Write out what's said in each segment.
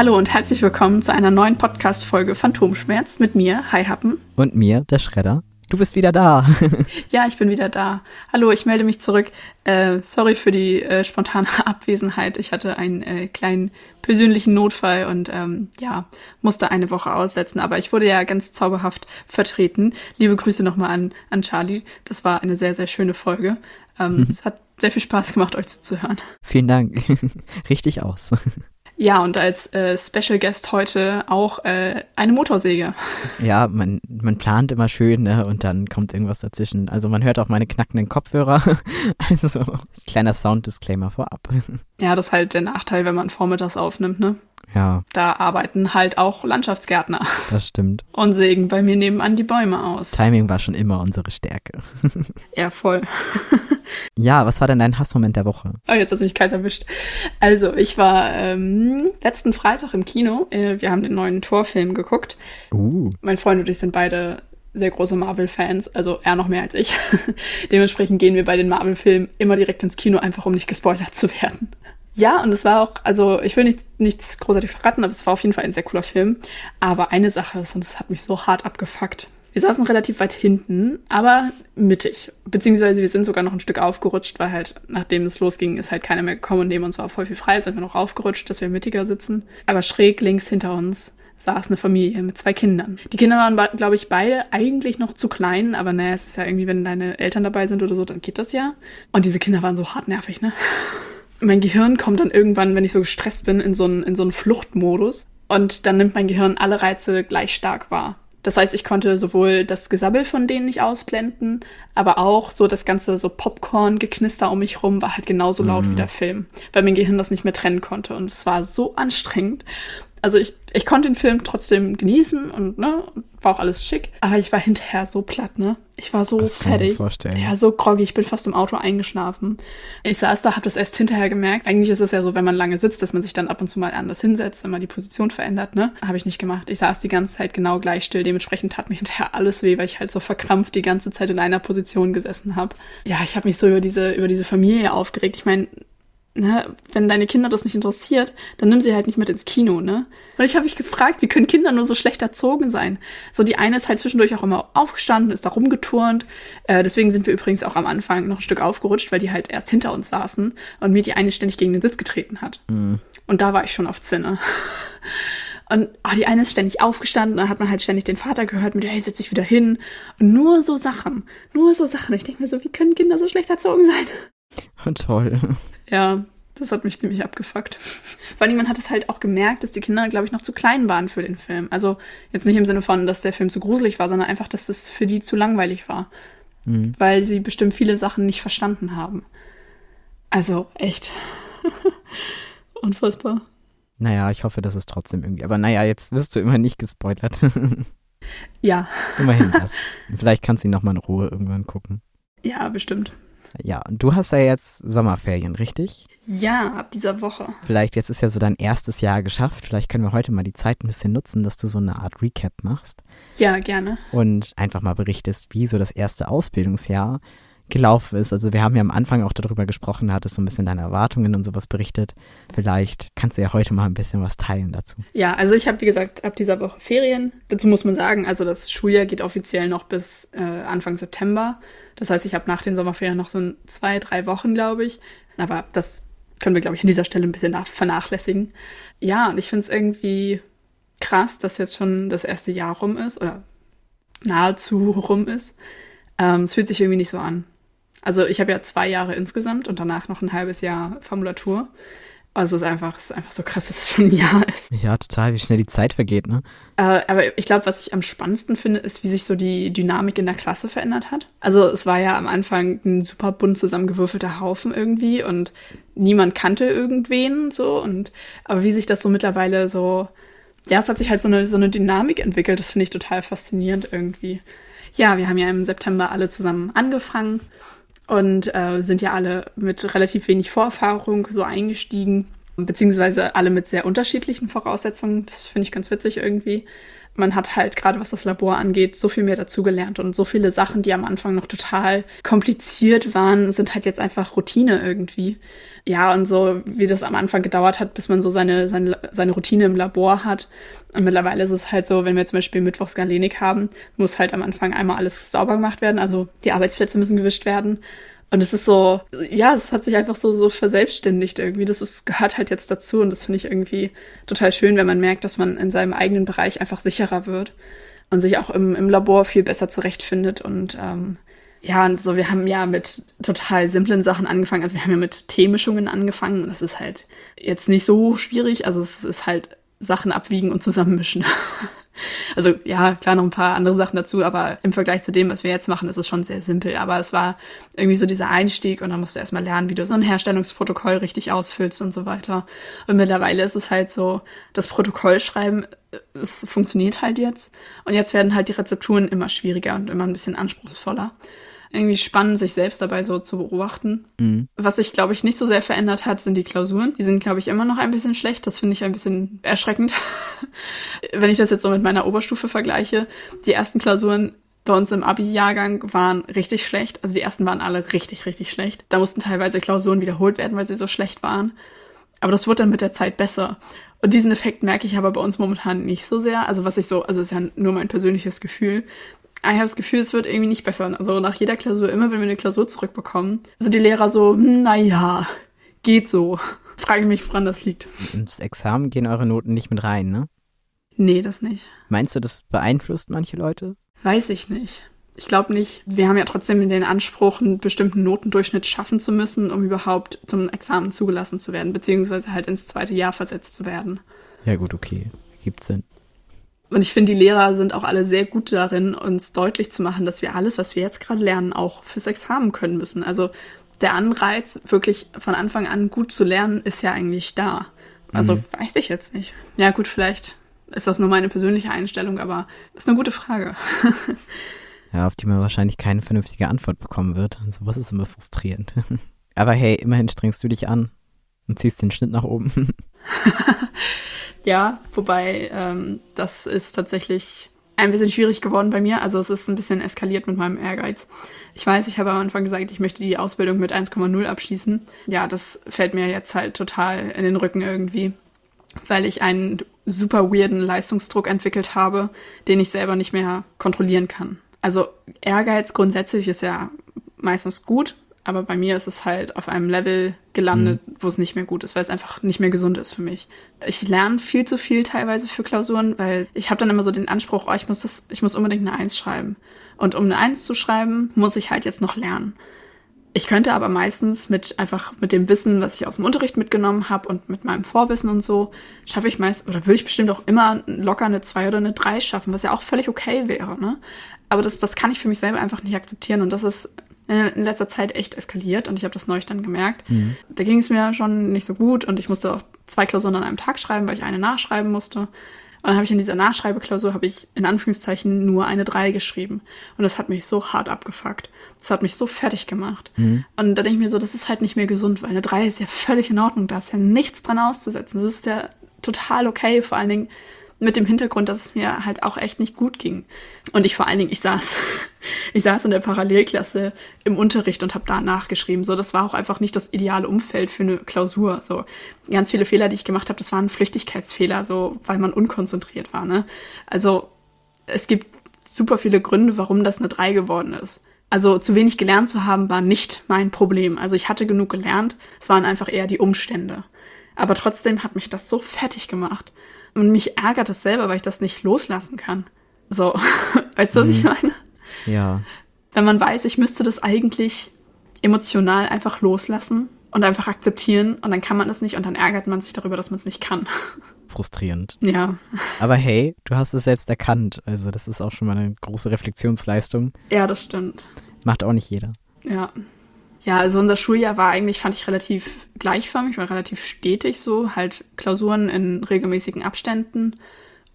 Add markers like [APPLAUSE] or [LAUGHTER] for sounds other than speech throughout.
Hallo und herzlich willkommen zu einer neuen Podcast-Folge Phantomschmerz mit mir, Hi Happen. Und mir, der Schredder. Du bist wieder da. [LAUGHS] ja, ich bin wieder da. Hallo, ich melde mich zurück. Äh, sorry für die äh, spontane [LAUGHS] Abwesenheit. Ich hatte einen äh, kleinen persönlichen Notfall und ähm, ja, musste eine Woche aussetzen. Aber ich wurde ja ganz zauberhaft vertreten. Liebe Grüße nochmal an, an Charlie. Das war eine sehr, sehr schöne Folge. Ähm, [LAUGHS] es hat sehr viel Spaß gemacht, euch zuzuhören. Vielen Dank. Richtig aus. Ja, und als äh, Special Guest heute auch äh, eine Motorsäge. [LAUGHS] Ja, man, man plant immer schön, ne? Und dann kommt irgendwas dazwischen. Also man hört auch meine knackenden Kopfhörer. [LAUGHS] Also kleiner Sound-Disclaimer vorab. Ja, das ist halt der Nachteil, wenn man vormittags aufnimmt, ne? Ja. Da arbeiten halt auch Landschaftsgärtner. Das stimmt. [LAUGHS] Und sägen bei mir nebenan die Bäume aus. Timing war schon immer unsere Stärke. [LAUGHS] Ja, voll. [LAUGHS] Ja, was war denn dein Hassmoment der Woche? Oh, jetzt hast du mich kalt erwischt. Also, ich war ähm, letzten Freitag im Kino. Äh, wir haben den neuen Torfilm geguckt. Uh. Mein Freund und ich sind beide sehr große Marvel-Fans, also er noch mehr als ich. Dementsprechend gehen wir bei den Marvel-Filmen immer direkt ins Kino, einfach um nicht gespoilert zu werden. Ja, und es war auch, also ich will nicht, nichts großartig verraten, aber es war auf jeden Fall ein sehr cooler Film. Aber eine Sache ist, und es hat mich so hart abgefuckt. Wir saßen relativ weit hinten, aber mittig. Beziehungsweise wir sind sogar noch ein Stück aufgerutscht, weil halt, nachdem es losging, ist halt keiner mehr gekommen und neben uns war voll viel frei, sind wir noch aufgerutscht, dass wir mittiger sitzen. Aber schräg links hinter uns saß eine Familie mit zwei Kindern. Die Kinder waren, glaube ich, beide eigentlich noch zu klein, aber naja, es ist ja irgendwie, wenn deine Eltern dabei sind oder so, dann geht das ja. Und diese Kinder waren so hartnervig, ne? Mein Gehirn kommt dann irgendwann, wenn ich so gestresst bin, in so einen, in so einen Fluchtmodus. Und dann nimmt mein Gehirn alle Reize gleich stark wahr. Das heißt, ich konnte sowohl das Gesabbel von denen nicht ausblenden, aber auch so das ganze so Popcorn-Geknister um mich rum war halt genauso laut Mhm. wie der Film, weil mein Gehirn das nicht mehr trennen konnte. Und es war so anstrengend. Also ich, ich konnte den Film trotzdem genießen und ne, war auch alles schick, aber ich war hinterher so platt, ne? Ich war so Das fertig. Ja, so groggy, ich bin fast im Auto eingeschlafen. Ich saß da, hab das erst hinterher gemerkt. Eigentlich ist es ja so, wenn man lange sitzt, dass man sich dann ab und zu mal anders hinsetzt, wenn man die Position verändert, ne? Habe ich nicht gemacht. Ich saß die ganze Zeit genau gleich still. Dementsprechend tat mir hinterher alles weh, weil ich halt so verkrampft die ganze Zeit in einer Position gesessen habe. Ja, ich habe mich so über diese, über diese Familie aufgeregt. Ich meine, ne, wenn deine Kinder das nicht interessiert, dann nimm sie halt nicht mit ins Kino, ne? Und ich habe mich gefragt, wie können Kinder nur so schlecht erzogen sein? So, die eine ist halt zwischendurch auch immer aufgestanden, ist da rumgeturnt. Äh, deswegen sind wir übrigens auch am Anfang noch ein Stück aufgerutscht, weil die halt erst hinter uns saßen und mir die eine ständig gegen den Sitz getreten hat. Und da war ich schon auf Zinne. Und oh, die eine ist ständig aufgestanden, dann hat man halt ständig den Vater gehört mit, hey, setz dich wieder hin. Und nur so Sachen, nur so Sachen. Ich denke mir so, wie können Kinder so schlecht erzogen sein? [LAUGHS] Toll. Ja, das hat mich ziemlich abgefuckt. Vor allem, man hat es halt auch gemerkt, dass die Kinder, glaube ich, noch zu klein waren für den Film. Also jetzt nicht im Sinne von, dass der Film zu gruselig war, sondern einfach, dass es für die zu langweilig war. Mhm. Weil sie bestimmt viele Sachen nicht verstanden haben. Also echt. [LAUGHS] Unfassbar. Naja, ich hoffe, das ist trotzdem irgendwie. Aber naja, jetzt wirst du immer nicht gespoilert. [LAUGHS] Ja, Immerhin das. Vielleicht kannst du ihn nochmal in Ruhe irgendwann gucken. ja, bestimmt. Ja, und du hast ja jetzt Sommerferien, richtig? Ja, ab dieser Woche. Vielleicht jetzt ist ja so dein erstes Jahr geschafft. Vielleicht können wir heute mal die Zeit ein bisschen nutzen, dass du so eine Art Recap machst Ja, gerne. und einfach mal berichtest, wie so das erste Ausbildungsjahr gelaufen ist. Also wir haben ja am Anfang auch darüber gesprochen, da hattest so ein bisschen deine Erwartungen und sowas berichtet. Vielleicht kannst du ja heute mal ein bisschen was teilen dazu. Ja, also ich habe, wie gesagt, ab dieser Woche Ferien. Dazu muss man sagen, also das Schuljahr geht offiziell noch bis äh, Anfang September. Das heißt, ich habe nach den Sommerferien noch so ein zwei, drei Wochen, glaube ich. Aber das können wir, glaube ich, an dieser Stelle ein bisschen nach vernachlässigen. Ja, und ich finde es irgendwie krass, dass jetzt schon das erste Jahr rum ist oder nahezu rum ist. Ähm, es fühlt sich irgendwie nicht so an. Also ich habe ja zwei Jahre insgesamt und danach noch ein halbes Jahr Formulatur. Also es ist einfach, es ist einfach so krass, dass es schon ein Jahr ist. Ja, total, wie schnell die Zeit vergeht, ne? Äh, aber ich glaube, was ich am spannendsten finde, ist, wie sich so die Dynamik in der Klasse verändert hat. Also es war ja am Anfang ein super bunt zusammengewürfelter Haufen irgendwie und niemand kannte irgendwen so und aber wie sich das so mittlerweile so, ja, es hat sich halt so eine, so eine Dynamik entwickelt, das finde ich total faszinierend irgendwie. Ja, wir haben ja im September alle zusammen angefangen und äh, sind ja alle mit relativ wenig Vorerfahrung so eingestiegen, beziehungsweise alle mit sehr unterschiedlichen Voraussetzungen. Das finde ich ganz witzig irgendwie. Man hat halt gerade was das Labor angeht, so viel mehr dazugelernt und so viele Sachen, die am Anfang noch total kompliziert waren, sind halt jetzt einfach Routine irgendwie. Ja, und so wie das am Anfang gedauert hat, bis man so seine, seine, seine Routine im Labor hat. Und mittlerweile ist es halt so, wenn wir zum Beispiel Mittwochs Galenik haben, muss halt am Anfang einmal alles sauber gemacht werden. Also die Arbeitsplätze müssen gewischt werden. Und es ist so, ja, es hat sich einfach so, so verselbstständigt irgendwie. Das ist, gehört halt jetzt dazu und das finde ich irgendwie total schön, wenn man merkt, dass man in seinem eigenen Bereich einfach sicherer wird und sich auch im, im Labor viel besser zurechtfindet. Und ähm, ja, und so, wir haben ja mit total simplen Sachen angefangen. Also wir haben ja mit Teemischungen angefangen. Das ist halt jetzt nicht so schwierig. Also es ist halt Sachen abwiegen und zusammenmischen. [LAUGHS] [LAUGHS] Also ja, klar noch ein paar andere Sachen dazu, aber im Vergleich zu dem, was wir jetzt machen, ist es schon sehr simpel. Aber es war irgendwie so dieser Einstieg und dann musst du erstmal lernen, wie du so ein Herstellungsprotokoll richtig ausfüllst und so weiter. Und mittlerweile ist es halt so, das Protokoll schreiben, es funktioniert halt jetzt. Und jetzt werden halt die Rezepturen immer schwieriger und immer ein bisschen anspruchsvoller irgendwie spannend, sich selbst dabei so zu beobachten. Mhm. Was sich, glaube ich, nicht so sehr verändert hat, sind die Klausuren. Die sind, glaube ich, immer noch ein bisschen schlecht. Das finde ich ein bisschen erschreckend. [LAUGHS] Wenn ich das jetzt so mit meiner Oberstufe vergleiche. Die ersten Klausuren bei uns im Abi-Jahrgang waren richtig schlecht. Also die ersten waren alle richtig, richtig schlecht. Da mussten teilweise Klausuren wiederholt werden, weil sie so schlecht waren. Aber das wurde dann mit der Zeit besser. Und diesen Effekt merke ich aber bei uns momentan nicht so sehr. Also was ich so, also ist ja nur mein persönliches Gefühl, ich habe das Gefühl, es wird irgendwie nicht besser. Also nach jeder Klausur, immer wenn wir eine Klausur zurückbekommen, sind die Lehrer so, hm, naja, geht so. [LAUGHS] Frage mich, woran das liegt. Ins Examen gehen eure Noten nicht mit rein, ne? Nee, das nicht. Meinst du, das beeinflusst manche Leute? Weiß ich nicht. Ich glaube nicht. Wir haben ja trotzdem den Anspruch, einen bestimmten Notendurchschnitt schaffen zu müssen, um überhaupt zum Examen zugelassen zu werden, beziehungsweise halt ins zweite Jahr versetzt zu werden. Ja, gut, okay. Gibt's Sinn. Und ich finde, die Lehrer sind auch alle sehr gut darin, uns deutlich zu machen, dass wir alles, was wir jetzt gerade lernen, auch fürs Examen können müssen. Also der Anreiz, wirklich von Anfang an gut zu lernen, ist ja eigentlich da. Also mhm. weiß ich jetzt nicht. Ja, gut, vielleicht ist das nur meine persönliche Einstellung, aber das ist eine gute Frage. [LAUGHS] ja, auf die man wahrscheinlich keine vernünftige Antwort bekommen wird. Und sowas ist immer frustrierend. [LAUGHS] aber hey, immerhin strengst du dich an und ziehst den Schnitt nach oben. [LAUGHS] Ja, wobei ähm, das ist tatsächlich ein bisschen schwierig geworden bei mir. Also es ist ein bisschen eskaliert mit meinem Ehrgeiz. Ich weiß, ich habe am Anfang gesagt, ich möchte die Ausbildung mit 1,0 abschließen. Ja, das fällt mir jetzt halt total in den Rücken irgendwie, weil ich einen super weirden Leistungsdruck entwickelt habe, den ich selber nicht mehr kontrollieren kann. Also Ehrgeiz grundsätzlich ist ja meistens gut, aber bei mir ist es halt auf einem Level gelandet, mhm. wo es nicht mehr gut ist, weil es einfach nicht mehr gesund ist für mich. Ich lerne viel zu viel teilweise für Klausuren, weil ich habe dann immer so den Anspruch, oh, ich muss das, ich muss unbedingt eine Eins schreiben. Und um eine Eins zu schreiben, muss ich halt jetzt noch lernen. Ich könnte aber meistens mit einfach mit dem Wissen, was ich aus dem Unterricht mitgenommen habe und mit meinem Vorwissen und so, schaffe ich meist oder würde ich bestimmt auch immer locker eine zwei oder eine drei schaffen, was ja auch völlig okay wäre, ne? Aber das, das kann ich für mich selber einfach nicht akzeptieren und das ist in letzter Zeit echt eskaliert und ich habe das neulich dann gemerkt. Mhm. Da ging es mir schon nicht so gut und ich musste auch zwei Klausuren an einem Tag schreiben, weil ich eine nachschreiben musste. Und dann habe ich in dieser Nachschreibeklausur habe ich in Anführungszeichen nur eine 3 geschrieben. Und das hat mich so hart abgefuckt. Das hat mich so fertig gemacht. Mhm. Und da denke ich mir so, das ist halt nicht mehr gesund, weil eine 3 ist ja völlig in Ordnung. Da ist ja nichts dran auszusetzen. Das ist ja total okay. Vor allen Dingen, mit dem Hintergrund, dass es mir halt auch echt nicht gut ging. Und ich vor allen Dingen, ich saß, [LAUGHS] ich saß in der Parallelklasse im Unterricht und habe da nachgeschrieben. So, das war auch einfach nicht das ideale Umfeld für eine Klausur. So, ganz viele Fehler, die ich gemacht habe, das waren Flüchtigkeitsfehler, so, weil man unkonzentriert war. Ne? Also es gibt super viele Gründe, warum das eine 3 geworden ist. Also zu wenig gelernt zu haben, war nicht mein Problem. Also ich hatte genug gelernt, es waren einfach eher die Umstände. Aber trotzdem hat mich das so fertig gemacht. Und mich ärgert das selber, weil ich das nicht loslassen kann. So, [LAUGHS] weißt du, was mhm. ich meine? Ja. Wenn man weiß, ich müsste das eigentlich emotional einfach loslassen und einfach akzeptieren und dann kann man das nicht und dann ärgert man sich darüber, dass man es nicht kann. [LAUGHS] Frustrierend. Ja. Aber hey, du hast es selbst erkannt. Also das ist auch schon mal eine große Reflexionsleistung. Ja, das stimmt. Macht auch nicht jeder. Ja. Ja, also unser Schuljahr war eigentlich, fand ich, relativ gleichförmig, war relativ stetig so, halt Klausuren in regelmäßigen Abständen.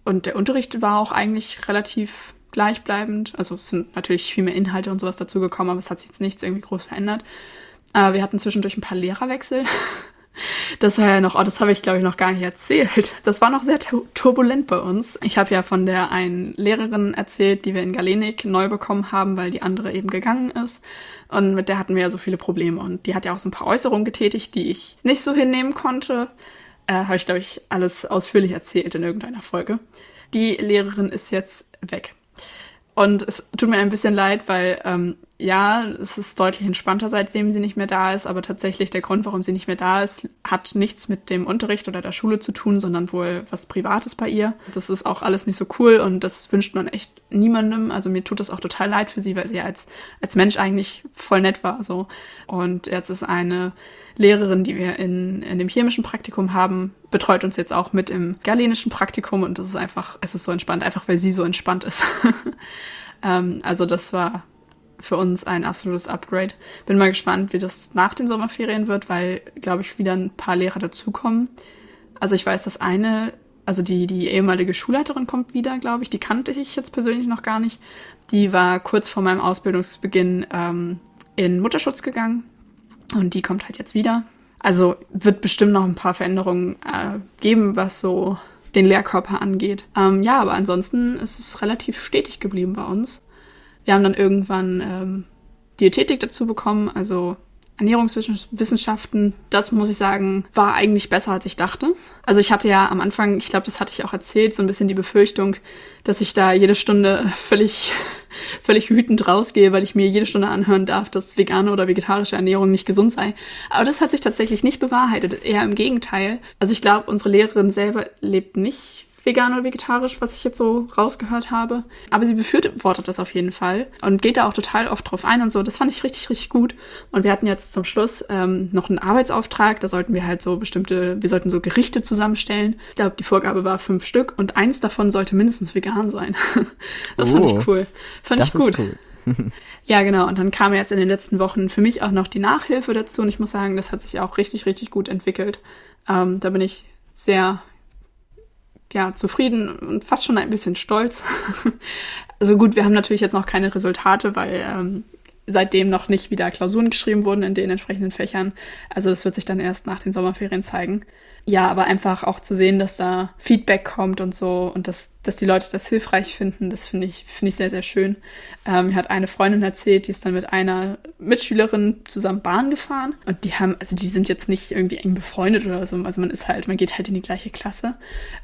Und der Unterricht war auch eigentlich relativ gleichbleibend. Also es sind natürlich viel mehr Inhalte und sowas dazugekommen, aber es hat sich jetzt nichts irgendwie groß verändert. Aber wir hatten zwischendurch ein paar Lehrerwechsel. [LAUGHS] Das war ja noch, oh, das habe ich glaube ich noch gar nicht erzählt. Das war noch sehr turbulent bei uns. Ich habe ja von der einen Lehrerin erzählt, die wir in Galenik neu bekommen haben, weil die andere eben gegangen ist. Und mit der hatten wir ja so viele Probleme. Und die hat ja auch so ein paar Äußerungen getätigt, die ich nicht so hinnehmen konnte. Äh, habe ich glaube ich alles ausführlich erzählt in irgendeiner Folge. Die Lehrerin ist jetzt weg. Und es tut mir ein bisschen leid, weil ähm, ja, es ist deutlich entspannter, seitdem sie nicht mehr da ist, aber tatsächlich der Grund, warum sie nicht mehr da ist, hat nichts mit dem Unterricht oder der Schule zu tun, sondern wohl was Privates bei ihr. Das ist auch alles nicht so cool und das wünscht man echt niemandem. Also mir tut das auch total leid für sie, weil sie als, als Mensch eigentlich voll nett war. So. Und jetzt ist eine Lehrerin, die wir in, in dem chemischen Praktikum haben, betreut uns jetzt auch mit im galenischen Praktikum und das ist einfach, es ist so entspannt, einfach weil sie so entspannt ist. [LAUGHS] ähm, also das war für uns ein absolutes Upgrade. Bin mal gespannt, wie das nach den Sommerferien wird, weil, glaube ich, wieder ein paar Lehrer dazukommen. Also ich weiß, dass eine, also die, die ehemalige Schulleiterin kommt wieder, glaube ich. Die kannte ich jetzt persönlich noch gar nicht. Die war kurz vor meinem Ausbildungsbeginn ähm, in Mutterschutz gegangen und die kommt halt jetzt wieder. Also wird bestimmt noch ein paar Veränderungen äh, geben, was so den Lehrkörper angeht. Ähm, ja, aber ansonsten ist es relativ stetig geblieben bei uns. Wir haben dann irgendwann ähm, Diätetik dazu bekommen, also Ernährungswissenschaften, das muss ich sagen, war eigentlich besser, als ich dachte. Also ich hatte ja am Anfang, ich glaube, das hatte ich auch erzählt, so ein bisschen die Befürchtung, dass ich da jede Stunde [LAUGHS] völlig, völlig wütend rausgehe, weil ich mir jede Stunde anhören darf, dass vegane oder vegetarische Ernährung nicht gesund sei. Aber das hat sich tatsächlich nicht bewahrheitet, eher im Gegenteil. Also ich glaube, unsere Lehrerin selber lebt nicht vegan oder vegetarisch, was ich jetzt so rausgehört habe. Aber sie befürwortet das auf jeden Fall und geht da auch total oft drauf ein und so. Das fand ich richtig, richtig gut. Und wir hatten jetzt zum Schluss ähm, noch einen Arbeitsauftrag. Da sollten wir halt so bestimmte, wir sollten so Gerichte zusammenstellen. Ich glaube, die Vorgabe war fünf Stück und eins davon sollte mindestens vegan sein. [LAUGHS] das oh, fand ich oh, cool. Fand ich gut. Cool. [LAUGHS] [LAUGHS] ja, genau. Und dann kam jetzt in den letzten Wochen für mich auch noch die Nachhilfe dazu. Und ich muss sagen, das hat sich auch richtig, richtig gut entwickelt. Ähm, da bin ich sehr ja, zufrieden und fast schon ein bisschen stolz. [LAUGHS] also gut, wir haben natürlich jetzt noch keine Resultate, weil ähm, seitdem noch nicht wieder Klausuren geschrieben wurden in den entsprechenden Fächern. Also das wird sich dann erst nach den Sommerferien zeigen. Ja, aber einfach auch zu sehen, dass da Feedback kommt und so und dass, dass die Leute das hilfreich finden, das finde ich, finde ich sehr, sehr schön. Ähm, mir hat eine Freundin erzählt, die ist dann mit einer Mitschülerin zusammen Bahn gefahren und die haben, also die sind jetzt nicht irgendwie eng befreundet oder so, also man ist halt, man geht halt in die gleiche Klasse.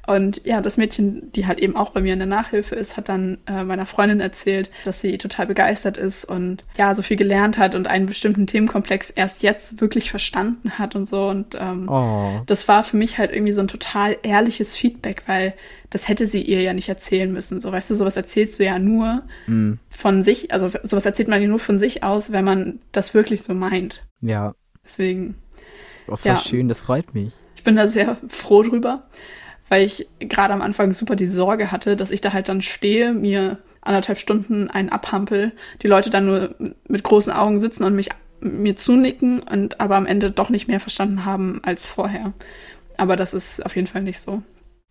Und ja, das Mädchen, die halt eben auch bei mir in der Nachhilfe ist, hat dann äh, meiner Freundin erzählt, dass sie total begeistert ist und ja, so viel gelernt hat und einen bestimmten Themenkomplex erst jetzt wirklich verstanden hat und so. Und ähm, oh. das war für mich halt irgendwie so ein total ehrliches Feedback, weil das hätte sie ihr ja nicht erzählen müssen. So, weißt du, sowas erzählst du ja nur mm. von sich, also sowas erzählt man ja nur von sich aus, wenn man das wirklich so meint. Ja. Deswegen. Oh, voll ja. schön, das freut mich. Ich bin da sehr froh drüber, weil ich gerade am Anfang super die Sorge hatte, dass ich da halt dann stehe, mir anderthalb Stunden einen abhampel, die Leute dann nur mit großen Augen sitzen und mich mir zunicken und aber am Ende doch nicht mehr verstanden haben als vorher. Aber das ist auf jeden Fall nicht so.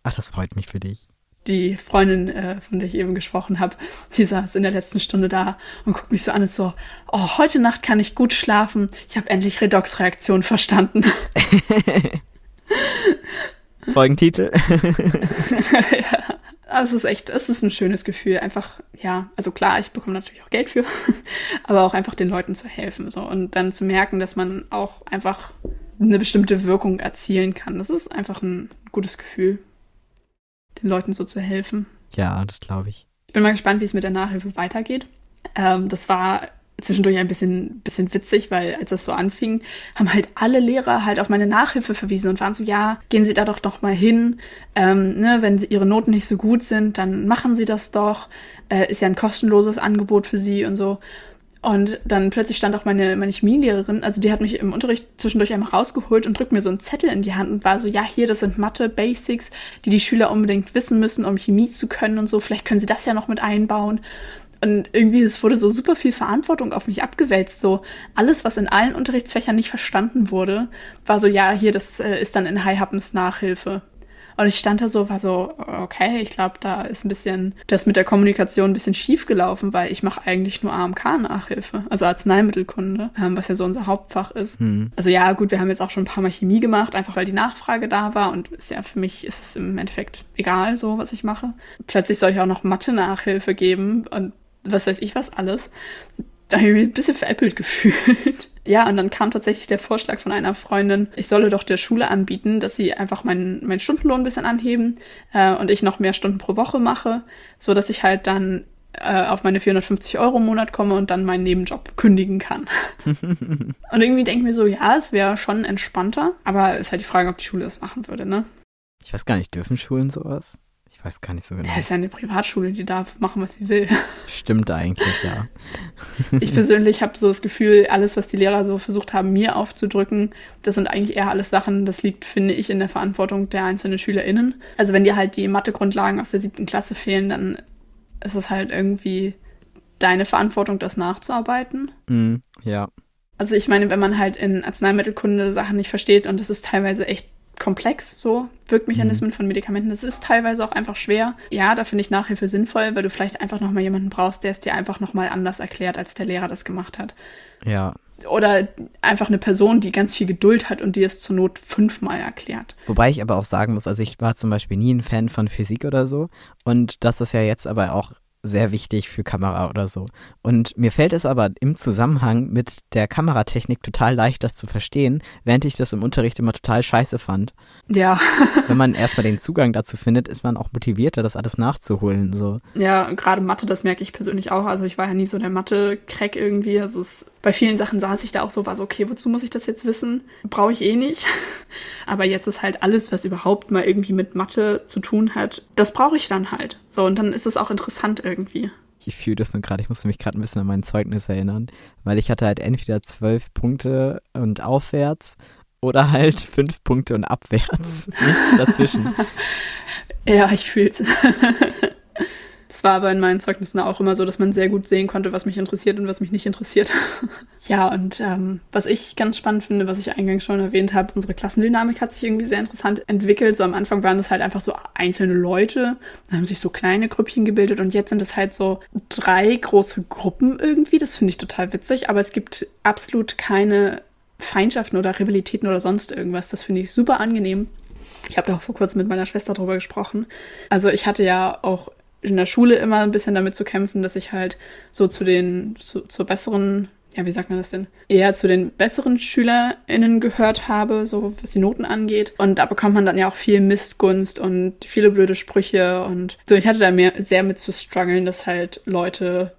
Ach, das freut mich für dich. Die Freundin, äh, von der ich eben gesprochen habe, die saß in der letzten Stunde da und guckt mich so an und so, oh, heute Nacht kann ich gut schlafen. Ich habe endlich Redox-Reaktion verstanden. [LAUGHS] Folgentitel. [LAUGHS] ja. Also es ist echt, es ist ein schönes Gefühl. Einfach, ja, also klar, ich bekomme natürlich auch Geld für, [LAUGHS] aber auch einfach den Leuten zu helfen. So. Und dann zu merken, dass man auch einfach eine bestimmte Wirkung erzielen kann. Das ist einfach ein gutes Gefühl, den Leuten so zu helfen. Ja, das glaube ich. Ich bin mal gespannt, wie es mit der Nachhilfe weitergeht. Ähm, das war zwischendurch ein bisschen, bisschen witzig, weil als das so anfing, haben halt alle Lehrer halt auf meine Nachhilfe verwiesen und waren so, ja, gehen Sie da doch noch mal hin. Ähm, ne, wenn Sie Ihre Noten nicht so gut sind, dann machen Sie das doch. Äh, ist ja ein kostenloses Angebot für Sie und so. Und dann plötzlich stand auch meine, meine Chemielehrerin, also die hat mich im Unterricht zwischendurch einmal rausgeholt und drückt mir so einen Zettel in die Hand und war so, ja, hier, das sind Mathe-Basics, die die Schüler unbedingt wissen müssen, um Chemie zu können und so. Vielleicht können sie das ja noch mit einbauen. Und irgendwie, es wurde so super viel Verantwortung auf mich abgewälzt. So alles, was in allen Unterrichtsfächern nicht verstanden wurde, war so, ja, hier, das äh, ist dann in High Happens Nachhilfe. Und ich stand da so, war so, okay, ich glaube, da ist ein bisschen das mit der Kommunikation ein bisschen schief gelaufen, weil ich mache eigentlich nur AMK-Nachhilfe, also Arzneimittelkunde, ähm, was ja so unser Hauptfach ist. Hm. Also ja, gut, wir haben jetzt auch schon ein paar Mal Chemie gemacht, einfach weil die Nachfrage da war und ist ja für mich ist es im Endeffekt egal, so was ich mache. Plötzlich soll ich auch noch Mathe-Nachhilfe geben und was weiß ich was alles. Da habe ich mich ein bisschen veräppelt [LAUGHS] gefühlt. Ja, und dann kam tatsächlich der Vorschlag von einer Freundin, ich solle doch der Schule anbieten, dass sie einfach meinen, meinen Stundenlohn ein bisschen anheben äh, und ich noch mehr Stunden pro Woche mache, so dass ich halt dann äh, auf meine 450 Euro im Monat komme und dann meinen Nebenjob kündigen kann. [LAUGHS] und irgendwie denke ich mir so, ja, es wäre schon entspannter, aber es ist halt die Frage, ob die Schule das machen würde, ne? Ich weiß gar nicht, dürfen Schulen sowas? Ich weiß gar nicht so genau. Ja, ist ja eine Privatschule, die darf machen, was sie will. Stimmt eigentlich, ja. ich persönlich habe so das Gefühl, alles, was die Lehrer so versucht haben, mir aufzudrücken, das sind eigentlich eher alles Sachen, das liegt, finde ich, in der Verantwortung der einzelnen SchülerInnen. Also wenn dir halt die Mathegrundlagen aus der siebten Klasse fehlen, dann ist es halt irgendwie deine Verantwortung, das nachzuarbeiten. Mm, ja. Also ich meine, wenn man halt in Arzneimittelkunde Sachen nicht versteht und das ist teilweise echt komplex, so Wirkmechanismen mhm. von Medikamenten. Das ist teilweise auch einfach schwer. Ja, da finde ich Nachhilfe sinnvoll, weil du vielleicht einfach nochmal jemanden brauchst, der es dir einfach nochmal anders erklärt, als der Lehrer das gemacht hat. Ja. Oder einfach eine Person, die ganz viel Geduld hat und dir es zur Not fünfmal erklärt. Wobei ich aber auch sagen muss, also ich war zum Beispiel nie ein Fan von Physik oder so. Und das ist ja jetzt aber auch sehr wichtig für Kamera oder so. Und mir fällt es aber im Zusammenhang mit der Kameratechnik total leicht, das zu verstehen, während ich das im Unterricht immer total scheiße fand. Ja. [LAUGHS] Wenn man [LAUGHS] erstmal den Zugang dazu findet, ist man auch motivierter, das alles nachzuholen. So. Ja, gerade Mathe, das merke ich persönlich auch. Also ich war ja nie so der Mathe-Crack irgendwie. Also es, bei vielen Sachen saß ich da auch so, war so, okay, wozu muss ich das jetzt wissen? Brauche ich eh nicht. [LAUGHS] Aber jetzt ist halt alles, was überhaupt mal irgendwie mit Mathe zu tun hat, das brauche ich dann halt. So, und dann ist es auch interessant irgendwie. Ich fühle das nur gerade, ich musste mich gerade ein bisschen an mein Zeugnis erinnern, weil ich hatte halt entweder zwölf Punkte und aufwärts oder halt [LAUGHS] fünf Punkte und abwärts. Nichts dazwischen. [LAUGHS] ja, ich fühle es. Das war aber in meinen Zeugnissen auch immer so, dass man sehr gut sehen konnte, was mich interessiert und was mich nicht interessiert. [LAUGHS] ja, und ähm, was ich ganz spannend finde, was ich eingangs schon erwähnt habe, unsere Klassendynamik hat sich irgendwie sehr interessant entwickelt. So am Anfang waren es halt einfach so einzelne Leute, dann haben sich so kleine Grüppchen gebildet und jetzt sind es halt so drei große Gruppen irgendwie. Das finde ich total witzig, aber es gibt absolut keine Feindschaften oder Rivalitäten oder sonst irgendwas. Das finde ich super angenehm. Ich habe ja auch vor kurzem mit meiner Schwester darüber gesprochen. Also ich hatte ja auch in der Schule immer ein bisschen damit zu kämpfen, dass ich halt so zu den, zu, zur besseren, ja, wie sagt man das denn? Eher zu den besseren SchülerInnen gehört habe, so was die Noten angeht. Und da bekommt man dann ja auch viel Missgunst und viele blöde Sprüche und so. Ich hatte da mehr, sehr mit zu strugglen, dass halt Leute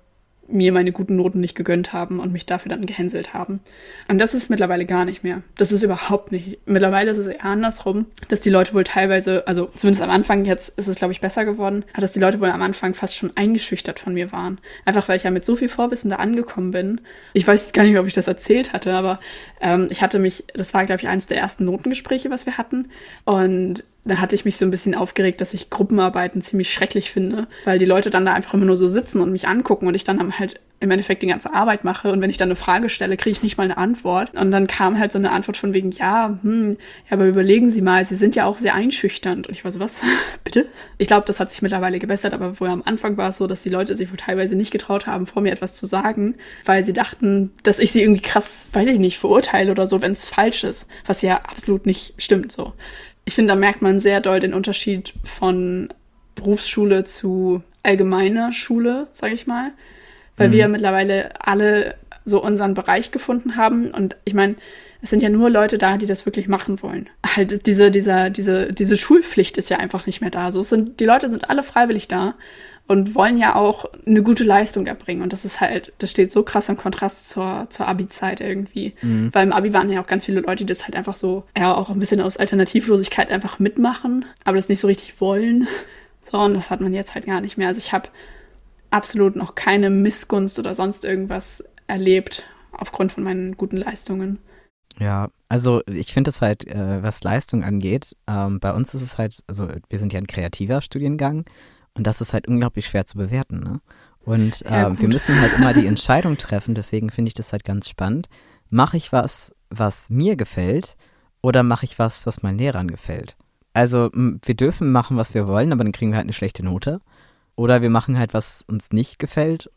mir meine guten Noten nicht gegönnt haben und mich dafür dann gehänselt haben. Und das ist mittlerweile gar nicht mehr. Das ist überhaupt nicht. Mittlerweile ist es eher andersrum, dass die Leute wohl teilweise, also zumindest am Anfang, jetzt ist es glaube ich besser geworden, dass die Leute wohl am Anfang fast schon eingeschüchtert von mir waren. Einfach weil ich ja mit so viel Vorwissen da angekommen bin. Ich weiß gar nicht, ob ich das erzählt hatte, aber ähm, ich hatte mich, das war glaube ich eines der ersten Notengespräche, was wir hatten. Und da hatte ich mich so ein bisschen aufgeregt, dass ich Gruppenarbeiten ziemlich schrecklich finde, weil die Leute dann da einfach immer nur so sitzen und mich angucken und ich dann halt im Endeffekt die ganze Arbeit mache und wenn ich dann eine Frage stelle, kriege ich nicht mal eine Antwort. Und dann kam halt so eine Antwort von wegen, ja, hm, ja, aber überlegen Sie mal, Sie sind ja auch sehr einschüchternd. Und ich war so, was? [LAUGHS] Bitte? Ich glaube, das hat sich mittlerweile gebessert, aber vorher am Anfang war es so, dass die Leute sich wohl teilweise nicht getraut haben, vor mir etwas zu sagen, weil sie dachten, dass ich sie irgendwie krass, weiß ich nicht, verurteile oder so, wenn es falsch ist, was ja absolut nicht stimmt so ich finde, da merkt man sehr doll den Unterschied von Berufsschule zu allgemeiner Schule, sage ich mal. Weil mhm. wir mittlerweile alle so unseren Bereich gefunden haben. Und ich meine, es sind ja nur Leute da, die das wirklich machen wollen. Halt diese, dieser, diese, diese Schulpflicht ist ja einfach nicht mehr da. Also es sind, die Leute sind alle freiwillig da und wollen ja auch eine gute Leistung erbringen. Und das ist halt, das steht so krass im Kontrast zur, zur Abi-Zeit irgendwie. Mhm. Weil im Abi waren ja auch ganz viele Leute, die das halt einfach so, ja, auch ein bisschen aus Alternativlosigkeit einfach mitmachen, aber das nicht so richtig wollen. So, und das hat man jetzt halt gar nicht mehr. Also ich habe absolut noch keine Missgunst oder sonst irgendwas erlebt aufgrund von meinen guten Leistungen. Ja, also ich finde es halt, äh, was Leistung angeht, ähm, bei uns ist es halt, also wir sind ja ein kreativer Studiengang und das ist halt unglaublich schwer zu bewerten. Ne? Und ja, äh, wir müssen halt immer die [LAUGHS] Entscheidung treffen, deswegen finde ich das halt ganz spannend. Mache ich was, was mir gefällt, oder mache ich was, was meinen Lehrern gefällt? Also wir dürfen machen, was wir wollen, aber dann kriegen wir halt eine schlechte Note. Oder wir machen halt, was uns nicht gefällt,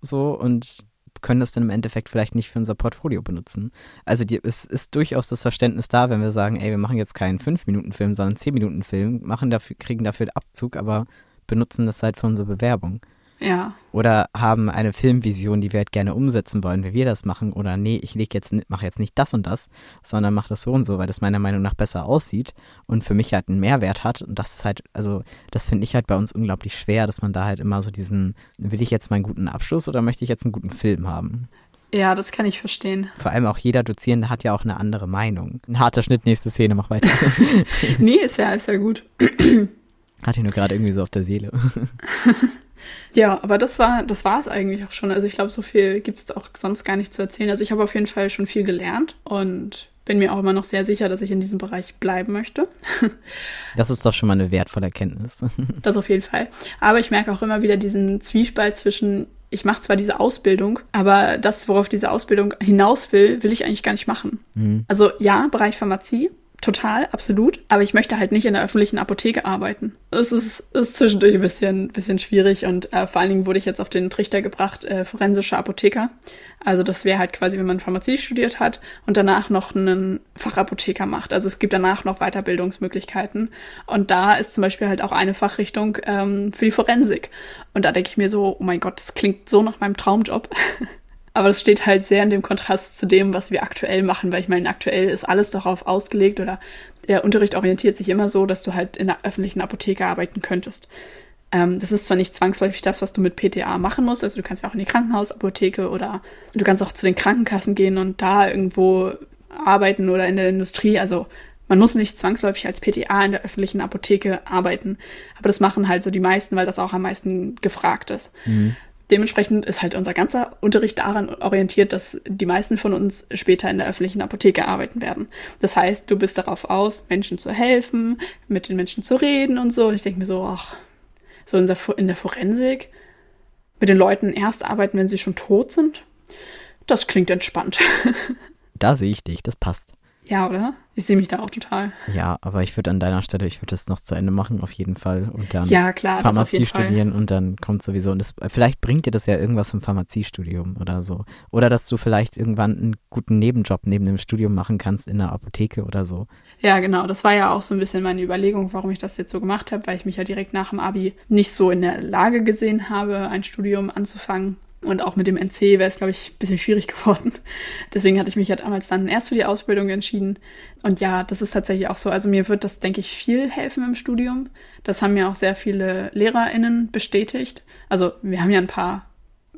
so und können das dann im Endeffekt vielleicht nicht für unser Portfolio benutzen. Also die, es ist durchaus das Verständnis da, wenn wir sagen, ey, wir machen jetzt keinen 5-Minuten-Film, sondern 10-Minuten-Film, machen dafür, kriegen dafür Abzug, aber benutzen das halt für unsere Bewerbung. Ja. Oder haben eine Filmvision, die wir halt gerne umsetzen wollen, wie wir das machen. Oder nee, ich leg jetzt, mache jetzt nicht das und das, sondern mache das so und so, weil das meiner Meinung nach besser aussieht und für mich halt einen Mehrwert hat. Und das ist halt, also das finde ich halt bei uns unglaublich schwer, dass man da halt immer so diesen, will ich jetzt mal einen guten Abschluss oder möchte ich jetzt einen guten Film haben? Ja, das kann ich verstehen. Vor allem auch jeder Dozierende hat ja auch eine andere Meinung. Ein harter Schnitt, nächste Szene, mach weiter. [LAUGHS] nee, ist ja, ist ja gut. Hat ihn nur gerade irgendwie so auf der Seele. [LAUGHS] Ja, aber das war, das war es eigentlich auch schon. Also ich glaube, so viel gibt es auch sonst gar nicht zu erzählen. Also ich habe auf jeden Fall schon viel gelernt und bin mir auch immer noch sehr sicher, dass ich in diesem Bereich bleiben möchte. [LAUGHS] Das ist doch schon mal eine wertvolle Erkenntnis. [LAUGHS] Das auf jeden Fall. Aber ich merke auch immer wieder diesen Zwiespalt zwischen, ich mache zwar diese Ausbildung, aber das, worauf diese Ausbildung hinaus will, will ich eigentlich gar nicht machen. Mhm. Also ja, Bereich Pharmazie, total, absolut. Aber ich möchte halt nicht in der öffentlichen Apotheke arbeiten. Es ist, ist zwischendurch ein bisschen, bisschen schwierig und äh, vor allen Dingen wurde ich jetzt auf den Trichter gebracht, äh, forensischer Apotheker. Also das wäre halt quasi, wenn man Pharmazie studiert hat und danach noch einen Fachapotheker macht. Also es gibt danach noch Weiterbildungsmöglichkeiten. Und da ist zum Beispiel halt auch eine Fachrichtung ähm, für die Forensik. Und da denke ich mir so, oh mein Gott, das klingt so nach meinem Traumjob. [LAUGHS] Aber das steht halt sehr in dem Kontrast zu dem, was wir aktuell machen, weil ich meine, aktuell ist alles darauf ausgelegt oder der Unterricht orientiert sich immer so, dass du halt in der öffentlichen Apotheke arbeiten könntest. Ähm, das ist zwar nicht zwangsläufig das, was du mit PTA machen musst, also du kannst ja auch in die Krankenhausapotheke oder du kannst auch zu den Krankenkassen gehen und da irgendwo arbeiten oder in der Industrie. Also man muss nicht zwangsläufig als PTA in der öffentlichen Apotheke arbeiten, aber das machen halt so die meisten, weil das auch am meisten gefragt ist. Mhm dementsprechend ist halt unser ganzer Unterricht daran orientiert, dass die meisten von uns später in der öffentlichen Apotheke arbeiten werden. Das heißt, du bist darauf aus, Menschen zu helfen, mit den Menschen zu reden und so. Und ich denke mir so, ach, so in der, in der Forensik mit den Leuten erst arbeiten, wenn sie schon tot sind. Das klingt entspannt. [LAUGHS] Da sehe ich dich, das passt. Ja, oder? Ich sehe mich da auch total. Ja, aber ich würde an deiner Stelle, ich würde das noch zu Ende machen, auf jeden Fall. Und dann ja, klar, Pharmazie studieren Fall. und dann kommt sowieso. Und das, vielleicht bringt dir das ja irgendwas im Pharmaziestudium oder so. Oder dass du vielleicht irgendwann einen guten Nebenjob neben dem Studium machen kannst in der Apotheke oder so. Ja, genau. Das war ja auch so ein bisschen meine Überlegung, warum ich das jetzt so gemacht habe, weil ich mich ja direkt nach dem Abi nicht so in der Lage gesehen habe, ein Studium anzufangen. Und auch mit dem NC wäre es, glaube ich, ein bisschen schwierig [LAUGHS] geworden. Deswegen hatte ich mich ja damals dann erst für die Ausbildung entschieden. Und ja, das ist tatsächlich auch so. Also mir wird das, denke ich, viel helfen im Studium. Das haben mir auch sehr viele LehrerInnen bestätigt. Also wir haben ja ein paar,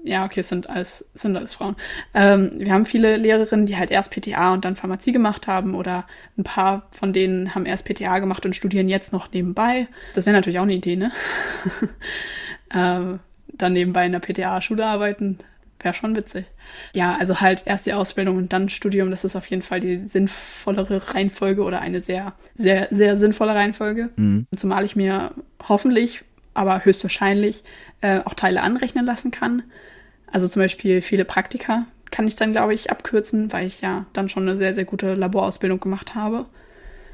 ja, okay, es sind alles, es sind alles Frauen. Ähm, wir haben viele Lehrerinnen, die halt erst PTA und dann Pharmazie gemacht haben oder ein paar von denen haben erst PTA gemacht und studieren jetzt noch nebenbei. Das wäre natürlich auch eine Idee, ne? [LAUGHS] ähm, dann nebenbei in der PTA-Schule arbeiten, wäre schon witzig. Ja, also halt erst die Ausbildung und dann Studium, das ist auf jeden Fall die sinnvollere Reihenfolge oder eine sehr, sehr, sehr sinnvolle Reihenfolge. Mhm. Zumal ich mir hoffentlich, aber höchstwahrscheinlich äh, auch Teile anrechnen lassen kann. Also zum Beispiel viele Praktika kann ich dann, glaube ich, abkürzen, weil ich ja dann schon eine sehr, sehr gute Laborausbildung gemacht habe.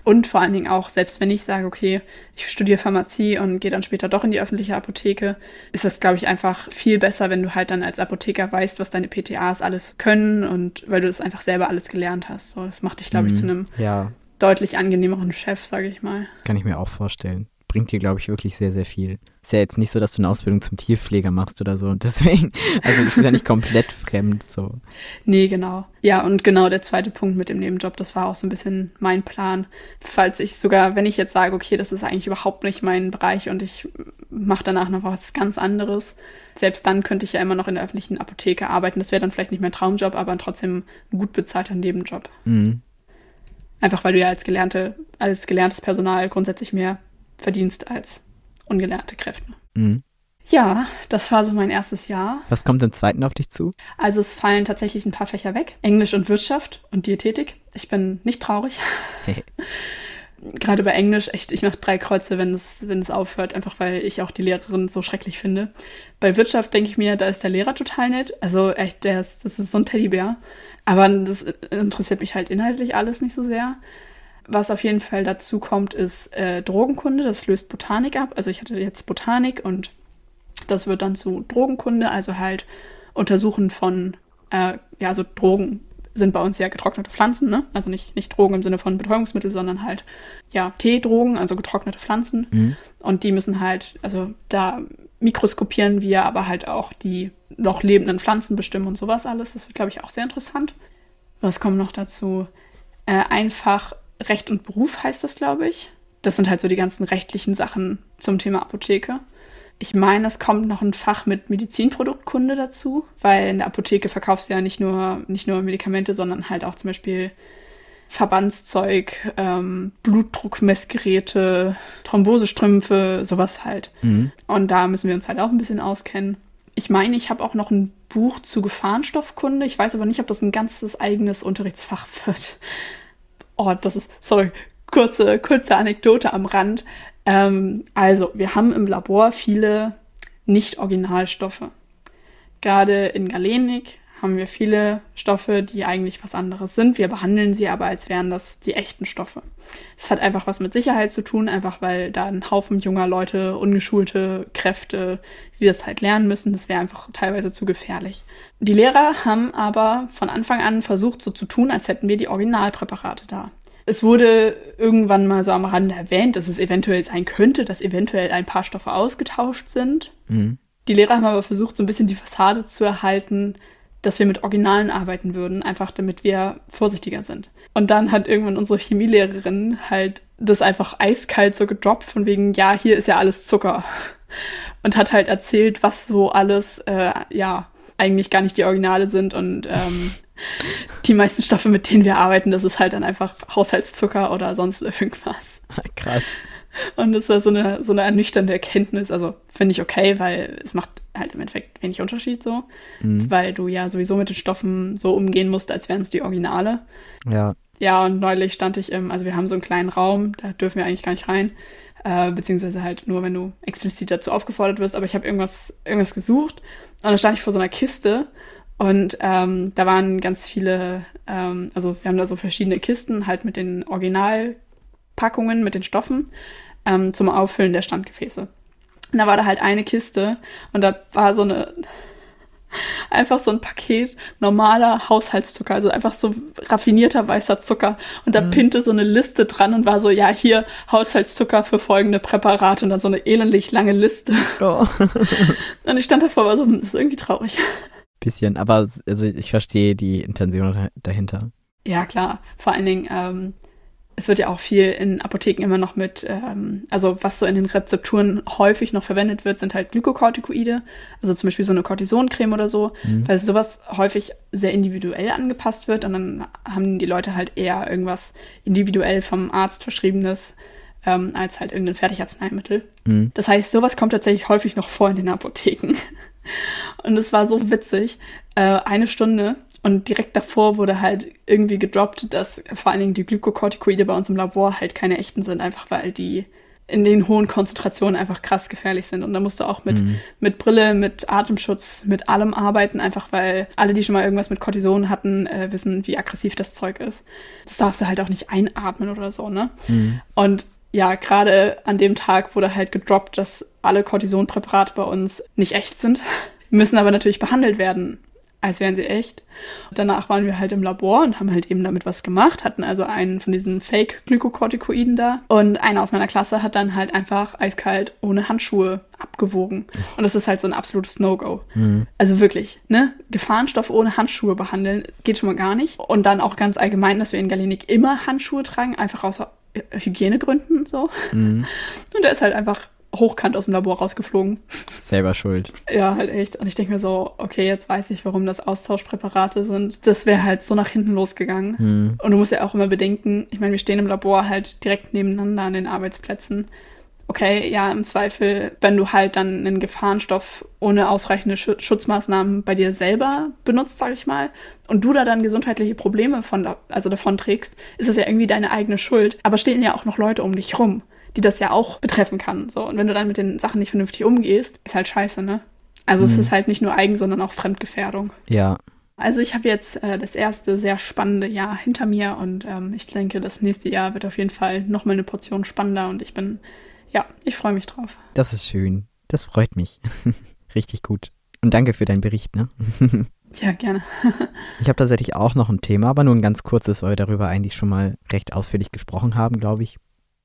Und vor allen Dingen auch, selbst wenn ich sage, okay, ich studiere Pharmazie und gehe dann später doch in die öffentliche Apotheke, ist das, glaube ich, einfach viel besser, wenn du halt dann als Apotheker weißt, was deine PTAs alles können und weil du das einfach selber alles gelernt hast. So, das macht dich, glaube ich, mhm. zu einem ja. deutlich angenehmeren Chef, sage ich mal. Kann ich mir auch vorstellen bringt dir, glaube ich, wirklich sehr, sehr viel. Ist ja jetzt nicht so, dass du eine Ausbildung zum Tierpfleger machst oder so. [LAUGHS] Deswegen, also es ist ja nicht komplett fremd so. Nee, genau. Ja, und genau der zweite Punkt mit dem Nebenjob, das war auch so ein bisschen mein Plan. Falls ich sogar, wenn ich jetzt sage, okay, das ist eigentlich überhaupt nicht mein Bereich und ich mache danach noch was ganz anderes, selbst dann könnte ich ja immer noch in der öffentlichen Apotheke arbeiten. Das wäre dann vielleicht nicht mein Traumjob, aber trotzdem ein gut bezahlter Nebenjob. Mhm. Einfach weil du ja als gelernte, als gelerntes Personal grundsätzlich mehr verdienst als ungelernte Kräfte. Mhm. Ja, das war so mein erstes Jahr. Was kommt im zweiten auf dich zu? Also es fallen tatsächlich ein paar Fächer weg. Englisch und Wirtschaft und Diätetik. Ich bin nicht traurig. Hey. [LAUGHS] Gerade bei Englisch, echt, ich mache drei Kreuze, wenn es, wenn es aufhört, einfach weil ich auch die Lehrerin so schrecklich finde. Bei Wirtschaft denke ich mir, da ist der Lehrer total nett. Also echt, der ist, das ist so ein Teddybär. Aber das interessiert mich halt inhaltlich alles nicht so sehr. Was auf jeden Fall dazu kommt, ist äh, Drogenkunde. Das löst Botanik ab. Also ich hatte jetzt Botanik und das wird dann zu Drogenkunde, also halt Untersuchen von, äh, ja, also Drogen sind bei uns ja getrocknete Pflanzen, ne? Also nicht, nicht Drogen im Sinne von Betäubungsmittel, sondern halt, ja, Teedrogen, also getrocknete Pflanzen. Mhm. Und die müssen halt, also da mikroskopieren wir aber halt auch die noch lebenden Pflanzen bestimmen und sowas alles. Das wird, glaube ich, auch sehr interessant. Was kommt noch dazu? Äh, einfach Recht und Beruf heißt das, glaube ich. Das sind halt so die ganzen rechtlichen Sachen zum Thema Apotheke. Ich meine, es kommt noch ein Fach mit Medizinproduktkunde dazu, weil in der Apotheke verkaufst du ja nicht nur, nicht nur Medikamente, sondern halt auch zum Beispiel Verbandszeug, ähm, Blutdruckmessgeräte, Thrombosestrümpfe, sowas halt. Mhm. Und da müssen wir uns halt auch ein bisschen auskennen. Ich meine, ich habe auch noch ein Buch zu Gefahrenstoffkunde. Ich weiß aber nicht, ob das ein ganzes eigenes Unterrichtsfach [LAUGHS] wird. Oh, das ist, sorry, kurze, kurze Anekdote am Rand. Ähm, also, wir haben im Labor viele Nicht-Originalstoffe. Gerade in Galenik haben wir viele Stoffe, die eigentlich was anderes sind. Wir behandeln sie aber, als wären das die echten Stoffe. Das hat einfach was mit Sicherheit zu tun, einfach weil da ein Haufen junger Leute, ungeschulte Kräfte, die das halt lernen müssen, das wäre einfach teilweise zu gefährlich. Die Lehrer haben aber von Anfang an versucht, so zu tun, als hätten wir die Originalpräparate da. Es wurde irgendwann mal so am Rande erwähnt, dass es eventuell sein könnte, dass eventuell ein paar Stoffe ausgetauscht sind. Mhm. Die Lehrer haben aber versucht, so ein bisschen die Fassade zu erhalten, dass wir mit Originalen arbeiten würden, einfach damit wir vorsichtiger sind. Und dann hat irgendwann unsere Chemielehrerin halt das einfach eiskalt so gedroppt, von wegen, ja, hier ist ja alles Zucker. [LAUGHS] Und hat halt erzählt, was so alles, äh, ja, eigentlich gar nicht die Originale sind und ähm, [LAUGHS] die meisten Stoffe, mit denen wir arbeiten, das ist halt dann einfach Haushaltszucker oder sonst irgendwas. Krass. Und das war so eine, so eine ernüchternde Erkenntnis. Also finde ich okay, weil es macht halt im Endeffekt wenig Unterschied so. Mhm. Weil du ja sowieso mit den Stoffen so umgehen musst, als wären es die Originale. Ja. Ja, und neulich stand ich im, also wir haben so einen kleinen Raum, da dürfen wir eigentlich gar nicht rein. Äh, beziehungsweise halt nur, wenn du explizit dazu aufgefordert wirst. Aber ich habe irgendwas, irgendwas gesucht und dann stand ich vor so einer Kiste und ähm, da waren ganz viele, ähm, also wir haben da so verschiedene Kisten halt mit den Originalpackungen, mit den Stoffen ähm, zum Auffüllen der Standgefäße. Und da war da halt eine Kiste und da war so eine [LAUGHS] einfach so ein Paket normaler Haushaltszucker, also einfach so raffinierter weißer Zucker. Und da mhm. pinte so eine Liste dran und war so, ja, hier Haushaltszucker für folgende Präparate und dann so eine elendlich lange Liste. Oh. [LAUGHS] und ich stand davor, war so, das ist irgendwie traurig. Bisschen, aber also ich verstehe die Intention dahinter. Ja, klar. Vor allen Dingen, ähm, es wird ja auch viel in Apotheken immer noch mit, ähm, also was so in den Rezepturen häufig noch verwendet wird, sind halt Glykokortikoide, also zum Beispiel so eine Cortisoncreme oder so, mhm. weil sowas häufig sehr individuell angepasst wird und dann haben die Leute halt eher irgendwas individuell vom Arzt verschriebenes ähm, als halt irgendein Fertigarzneimittel. Mhm. Das heißt, sowas kommt tatsächlich häufig noch vor in den Apotheken. [LAUGHS] Und es war so witzig. Äh, eine Stunde und direkt davor wurde halt irgendwie gedroppt, dass vor allen Dingen die Glykokortikoide bei uns im Labor halt keine echten sind, einfach weil die in den hohen Konzentrationen einfach krass gefährlich sind. Und da musst du auch mit, mhm. mit Brille, mit Atemschutz, mit allem arbeiten, einfach weil alle, die schon mal irgendwas mit Cortison hatten, äh, wissen, wie aggressiv das Zeug ist. Das darfst du halt auch nicht einatmen oder so, ne? Mhm. Und ja, gerade an dem Tag wurde halt gedroppt, dass alle Cortisonpräparate bei uns nicht echt sind, [LAUGHS] müssen aber natürlich behandelt werden als wären sie echt. Danach waren wir halt im Labor und haben halt eben damit was gemacht, hatten also einen von diesen Fake-Glykokortikoiden da. Und einer aus meiner Klasse hat dann halt einfach eiskalt ohne Handschuhe abgewogen. Und das ist halt so ein absolutes No-Go. Mhm. Also wirklich, ne? Gefahrenstoff ohne Handschuhe behandeln geht schon mal gar nicht. Und dann auch ganz allgemein, dass wir in Galenik immer Handschuhe tragen, einfach aus Hygienegründen so. Mhm. Und er ist halt einfach hochkant aus dem Labor rausgeflogen. Selber schuld. Ja, halt echt. Und ich denke mir so, okay, jetzt weiß ich, warum das Austauschpräparate sind. Das wäre halt so nach hinten losgegangen. Hm. Und du musst ja auch immer bedenken, ich meine, wir stehen im Labor halt direkt nebeneinander an den Arbeitsplätzen. Okay, ja, im Zweifel, wenn du halt dann einen Gefahrenstoff ohne ausreichende Schutzmaßnahmen bei dir selber benutzt, sag ich mal, und du da dann gesundheitliche Probleme von, also davon trägst, ist es ja irgendwie deine eigene Schuld. Aber stehen ja auch noch Leute um dich rum die das ja auch betreffen kann. So, und wenn du dann mit den Sachen nicht vernünftig umgehst, ist halt scheiße, ne? Also mhm. es ist halt nicht nur Eigen, sondern auch Fremdgefährdung. Ja. Also ich habe jetzt äh, das erste sehr spannende Jahr hinter mir und ähm, ich denke, das nächste Jahr wird auf jeden Fall nochmal eine Portion spannender und ich bin, ja, ich freue mich drauf. Das ist schön. Das freut mich. [LAUGHS] Richtig gut. Und danke für deinen Bericht, ne? [LAUGHS] ja, gerne. [LAUGHS] ich habe tatsächlich auch noch ein Thema, aber nur ein ganz kurzes, weil wir darüber eigentlich schon mal recht ausführlich gesprochen haben, glaube ich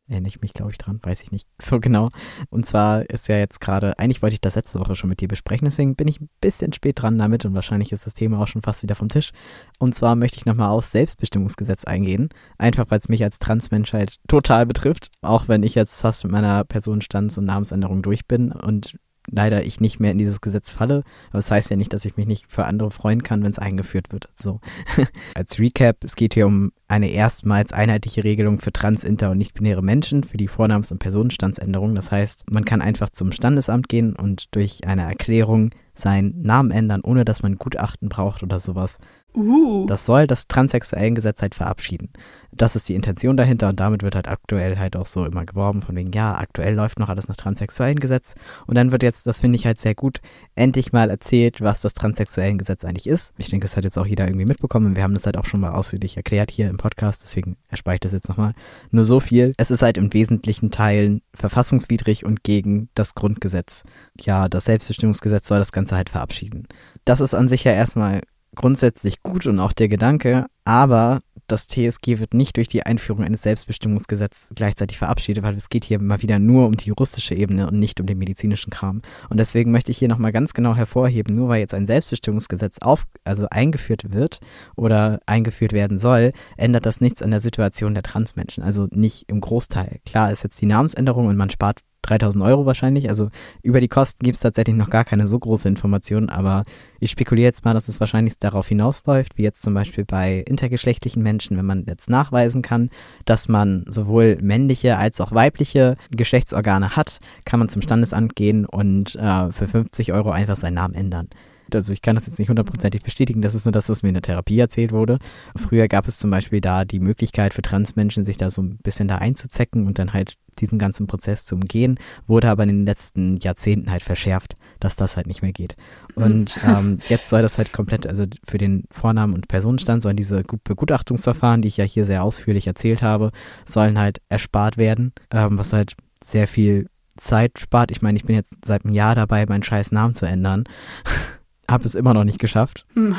erinnere ich mich, glaube ich, dran, weiß ich nicht [LAUGHS] so genau. Und zwar ist ja jetzt gerade, eigentlich wollte ich das letzte Woche schon mit dir besprechen, deswegen bin ich ein bisschen spät dran damit und wahrscheinlich ist das Thema auch schon fast wieder vom Tisch. Und zwar möchte ich nochmal aufs Selbstbestimmungsgesetz eingehen, einfach weil es mich als Transmensch halt total betrifft, auch wenn ich jetzt fast mit meiner Personenstands- und Namensänderung durch bin und leider ich nicht mehr in dieses Gesetz falle. Aber das heißt ja nicht, dass ich mich nicht für andere freuen kann, wenn es eingeführt wird. So. [LAUGHS] Als Recap, es geht hier um eine erstmals einheitliche Regelung für trans, inter und nicht-binäre Menschen für die Vornamens- und Personenstandsänderung. Das heißt, man kann einfach zum Standesamt gehen und durch eine Erklärung seinen Namen ändern, ohne dass man Gutachten braucht oder sowas. Uh. Das soll das transsexuellen Gesetz halt verabschieden. Das ist die Intention dahinter und damit wird halt aktuell halt auch so immer geworben, von wegen, ja, aktuell läuft noch alles nach transsexuellen Gesetz. Und dann wird jetzt, das finde ich halt sehr gut, endlich mal erzählt, was das transsexuellen Gesetz eigentlich ist. Ich denke, das hat jetzt auch jeder irgendwie mitbekommen. Wir haben das halt auch schon mal ausführlich erklärt hier im Podcast, deswegen erspare ich das jetzt nochmal. Nur so viel. Es ist halt im wesentlichen Teilen verfassungswidrig und gegen das Grundgesetz. Ja, das Selbstbestimmungsgesetz soll das Ganze halt verabschieden. Das ist an sich ja erstmal grundsätzlich gut und auch der Gedanke, aber das TSG wird nicht durch die Einführung eines Selbstbestimmungsgesetzes gleichzeitig verabschiedet, weil es geht hier mal wieder nur um die juristische Ebene und nicht um den medizinischen Kram. Und deswegen möchte ich hier nochmal ganz genau hervorheben, nur weil jetzt ein Selbstbestimmungsgesetz auf, also eingeführt wird oder eingeführt werden soll, ändert das nichts an der Situation der Transmenschen. Also nicht im Großteil. Klar ist jetzt die Namensänderung und man spart 3000 Euro wahrscheinlich. Also über die Kosten gibt es tatsächlich noch gar keine so große Information, aber ich spekuliere jetzt mal, dass es wahrscheinlich darauf hinausläuft, wie jetzt zum Beispiel bei intergeschlechtlichen Menschen, wenn man jetzt nachweisen kann, dass man sowohl männliche als auch weibliche Geschlechtsorgane hat, kann man zum Standesamt gehen und äh, für 50 Euro einfach seinen Namen ändern. Also ich kann das jetzt nicht hundertprozentig bestätigen, das ist nur das, was mir in der Therapie erzählt wurde. Früher gab es zum Beispiel da die Möglichkeit für Transmenschen, sich da so ein bisschen da einzuzecken und dann halt diesen ganzen Prozess zu umgehen, wurde aber in den letzten Jahrzehnten halt verschärft, dass das halt nicht mehr geht. Und mhm. ähm, jetzt soll das halt komplett, also für den Vornamen und Personenstand sollen diese Begutachtungsverfahren, die ich ja hier sehr ausführlich erzählt habe, sollen halt erspart werden, ähm, was halt sehr viel Zeit spart. Ich meine, ich bin jetzt seit einem Jahr dabei, meinen scheiß Namen zu ändern. [LAUGHS] habe es immer noch nicht geschafft. Hm.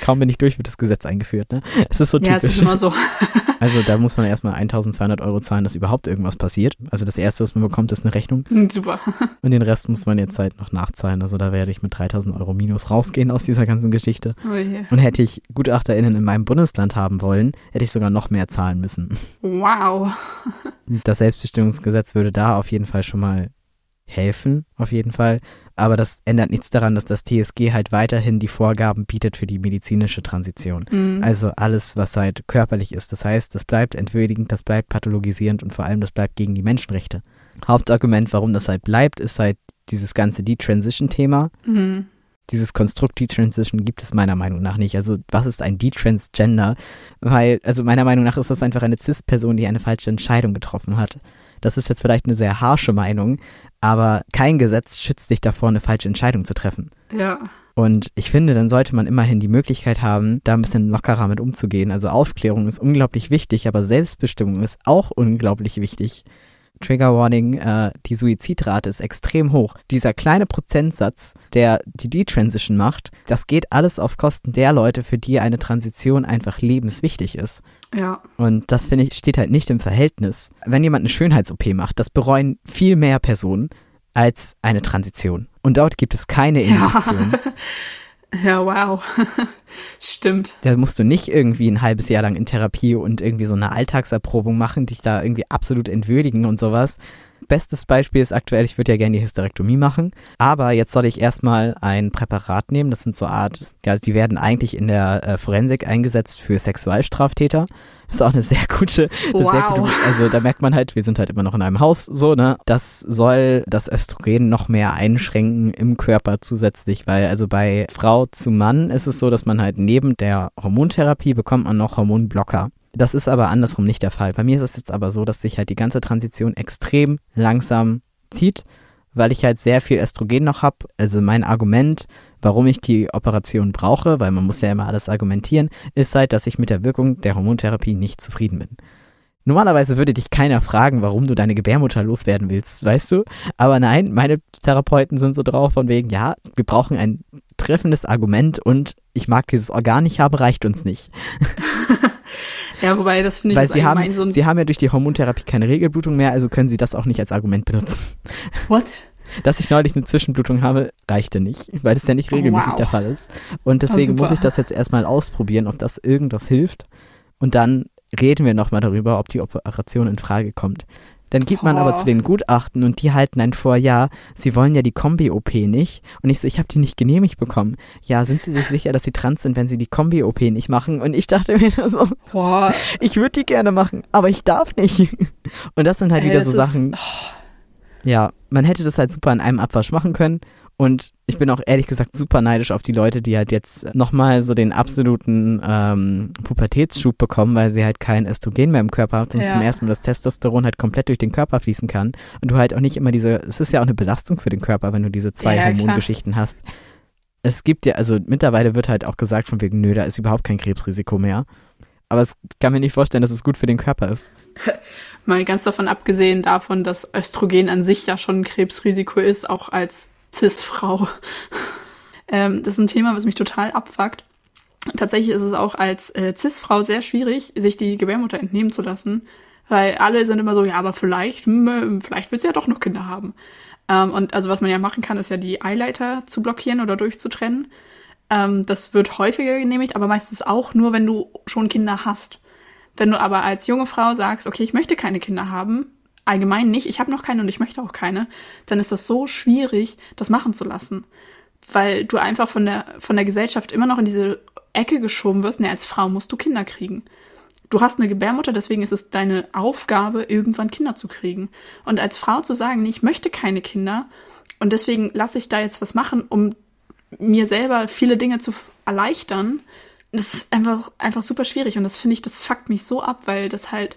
Kaum bin ich durch, wird das Gesetz eingeführt. Ne? [LAUGHS] Es ist so typisch. Ja, es ist immer so. [LAUGHS] also da muss man erstmal 1200 Euro zahlen, dass überhaupt irgendwas passiert. Also das Erste, was man bekommt, ist eine Rechnung. Hm, super. [LAUGHS] Und den Rest muss man jetzt halt noch nachzahlen. Also da werde ich mit 3000 Euro minus rausgehen aus dieser ganzen Geschichte. Oh yeah. Und hätte ich GutachterInnen in meinem Bundesland haben wollen, hätte ich sogar noch mehr zahlen müssen. Wow. Das Selbstbestimmungsgesetz würde da auf jeden Fall schon mal helfen, auf jeden Fall. Aber das ändert nichts daran, dass das TSG halt weiterhin die Vorgaben bietet für die medizinische Transition. Mhm. Also alles, was halt körperlich ist. Das heißt, das bleibt entwürdigend, das bleibt pathologisierend und vor allem das bleibt gegen die Menschenrechte. Hauptargument, warum das halt bleibt, ist halt dieses ganze Detransition-Thema. Mhm. Dieses Konstrukt Detransition gibt es meiner Meinung nach nicht. Also was ist ein Detransgender? Weil, also meiner Meinung nach ist das einfach eine Cis-Person, die eine falsche Entscheidung getroffen hat. Das ist jetzt vielleicht eine sehr harsche Meinung, aber kein Gesetz schützt dich davor, eine falsche Entscheidung zu treffen. Ja. Und ich finde, dann sollte man immerhin die Möglichkeit haben, da ein bisschen lockerer mit umzugehen. Also Aufklärung ist unglaublich wichtig, aber Selbstbestimmung ist auch unglaublich wichtig. Trigger Warning, äh, die Suizidrate ist extrem hoch. Dieser kleine Prozentsatz, der die Detransition macht, das geht alles auf Kosten der Leute, für die eine Transition einfach lebenswichtig ist. Ja. Und das finde ich, steht halt nicht im Verhältnis. Wenn jemand eine Schönheits-OP macht, das bereuen viel mehr Personen als eine Transition. Und dort gibt es keine Inhibition. Ja. [LAUGHS] Ja, wow. [LAUGHS] Stimmt. Da musst du nicht irgendwie ein halbes Jahr lang in Therapie und irgendwie so eine Alltagserprobung machen, dich da irgendwie absolut entwürdigen und sowas. Bestes Beispiel ist aktuell, ich würde ja gerne die Hysterektomie machen, aber jetzt soll ich erstmal ein Präparat nehmen. Das sind so Art, ja, die werden eigentlich in der äh, Forensik eingesetzt für Sexualstraftäter ist auch eine sehr gute, eine wow. sehr gute, also da merkt man halt, wir sind halt immer noch in einem Haus, so, ne? Das soll das Östrogen noch mehr einschränken im Körper zusätzlich, weil also bei Frau zu Mann ist es so, dass man halt neben der Hormontherapie bekommt man noch Hormonblocker. Das ist aber andersrum nicht der Fall. Bei mir ist es jetzt aber so, dass sich halt die ganze Transition extrem langsam zieht, weil ich halt sehr viel Östrogen noch habe. Also mein Argument, warum ich die Operation brauche, weil man muss ja immer alles argumentieren, ist halt, dass ich mit der Wirkung der Hormontherapie nicht zufrieden bin. Normalerweise würde dich keiner fragen, warum du deine Gebärmutter loswerden willst, weißt du? Aber nein, meine Therapeuten sind so drauf von wegen, ja, wir brauchen ein treffendes Argument und ich mag dieses Organ nicht haben, reicht uns nicht. [LAUGHS] ja, wobei das finde ich Weil sie haben, so sie haben ja durch die Hormontherapie keine Regelblutung mehr, also können sie das auch nicht als Argument benutzen. What? Dass ich neulich eine Zwischenblutung habe, reichte nicht, weil das ja nicht regelmäßig wow. der Fall ist. Und deswegen oh, muss ich das jetzt erstmal ausprobieren, ob das irgendwas hilft. Und dann reden wir nochmal darüber, ob die Operation in Frage kommt. Dann geht man oh. aber zu den Gutachten und die halten einen vor, ja, sie wollen ja die Kombi-OP nicht. Und ich so, ich habe die nicht genehmigt bekommen. Ja, sind sie sich sicher, dass sie trans sind, wenn sie die Kombi-OP nicht machen? Und ich dachte mir so, oh. [LAUGHS] ich würde die gerne machen, aber ich darf nicht. [LAUGHS] Und das sind halt Ey, wieder so Sachen. Oh. Ja, man hätte das halt super in einem Abwasch machen können. Und ich bin auch ehrlich gesagt super neidisch auf die Leute, die halt jetzt nochmal so den absoluten ähm, Pubertätsschub bekommen, weil sie halt kein Östrogen mehr im Körper haben und ja. zum ersten Mal das Testosteron halt komplett durch den Körper fließen kann. Und du halt auch nicht immer diese, es ist ja auch eine Belastung für den Körper, wenn du diese zwei ja, Hormongeschichten hast. Es gibt ja, also mittlerweile wird halt auch gesagt von wegen, nö, da ist überhaupt kein Krebsrisiko mehr. Aber es kann mir nicht vorstellen, dass es gut für den Körper ist. [LAUGHS] Mal ganz davon abgesehen davon, dass Östrogen an sich ja schon ein Krebsrisiko ist, auch als Cis-Frau. ähm, das ist ein Thema, was mich total abfuckt. Tatsächlich ist es auch als äh, Cis-Frau sehr schwierig, sich die Gebärmutter entnehmen zu lassen, weil alle sind immer so, ja, aber vielleicht, hm, vielleicht will sie ja doch noch Kinder haben. Ähm, und also was man ja machen kann, ist ja die Eileiter zu blockieren oder durchzutrennen. Ähm, das wird häufiger genehmigt, aber meistens auch nur, wenn du schon Kinder hast. Wenn du aber als junge Frau sagst, okay, ich möchte keine Kinder haben, allgemein nicht, ich habe noch keine und ich möchte auch keine, dann ist das so schwierig, das machen zu lassen. Weil du einfach von der, von der Gesellschaft immer noch in diese Ecke geschoben wirst, ne, als Frau musst du Kinder kriegen. Du hast eine Gebärmutter, deswegen ist es deine Aufgabe, irgendwann Kinder zu kriegen. Und als Frau zu sagen, nee, ich möchte keine Kinder und deswegen lasse ich da jetzt was machen, um mir selber viele Dinge zu erleichtern, das ist einfach, einfach super schwierig. Und das finde ich, das fuckt mich so ab, weil das halt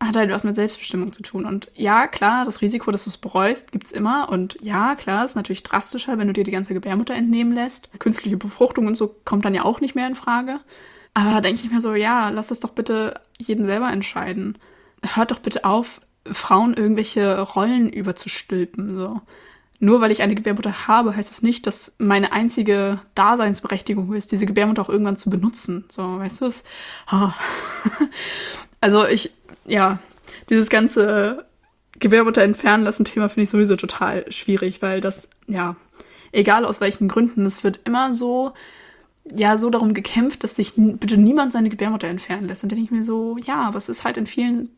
hat halt was mit Selbstbestimmung zu tun. Und ja, klar, das Risiko, dass du es bereust, gibt's immer. Und ja, klar, ist natürlich drastischer, wenn du dir die ganze Gebärmutter entnehmen lässt. Künstliche Befruchtung und so kommt dann ja auch nicht mehr in Frage. Aber da denke ich mir so, ja, lass das doch bitte jeden selber entscheiden. Hört doch bitte auf, Frauen irgendwelche Rollen überzustülpen. So. Nur weil ich eine Gebärmutter habe, heißt das nicht, dass meine einzige Daseinsberechtigung ist, diese Gebärmutter auch irgendwann zu benutzen. So, weißt du es? Oh. Also ich, ja, dieses ganze Gebärmutter entfernen lassen Thema finde ich sowieso total schwierig, weil das, ja, egal aus welchen Gründen, es wird immer so, ja, so darum gekämpft, dass sich bitte niemand seine Gebärmutter entfernen lässt. Und denke ich mir so, ja, aber es ist halt in vielen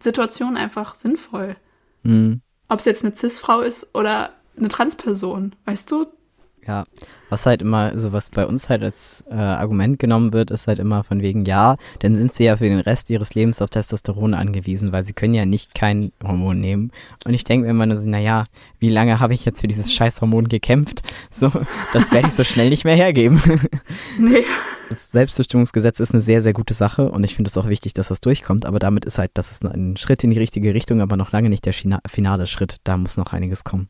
Situationen einfach sinnvoll. Mhm. Ob es jetzt eine Cis-Frau ist oder eine Transperson, weißt du? Ja, was halt immer, also was bei uns halt als äh, Argument genommen wird, ist halt immer von wegen, ja, dann sind sie ja für den Rest ihres Lebens auf Testosteron angewiesen, weil sie können ja nicht kein Hormon nehmen. Und ich denke mir immer nur so, naja, wie lange habe ich jetzt für dieses Scheißhormon gekämpft? [LAUGHS] So, das werde ich so schnell nicht mehr hergeben. [LAUGHS] Nee. Das Selbstbestimmungsgesetz ist eine sehr, sehr gute Sache und ich finde es auch wichtig, dass das durchkommt, aber damit ist halt, das ist ein Schritt in die richtige Richtung, aber noch lange nicht der finale Schritt. Da muss noch einiges kommen.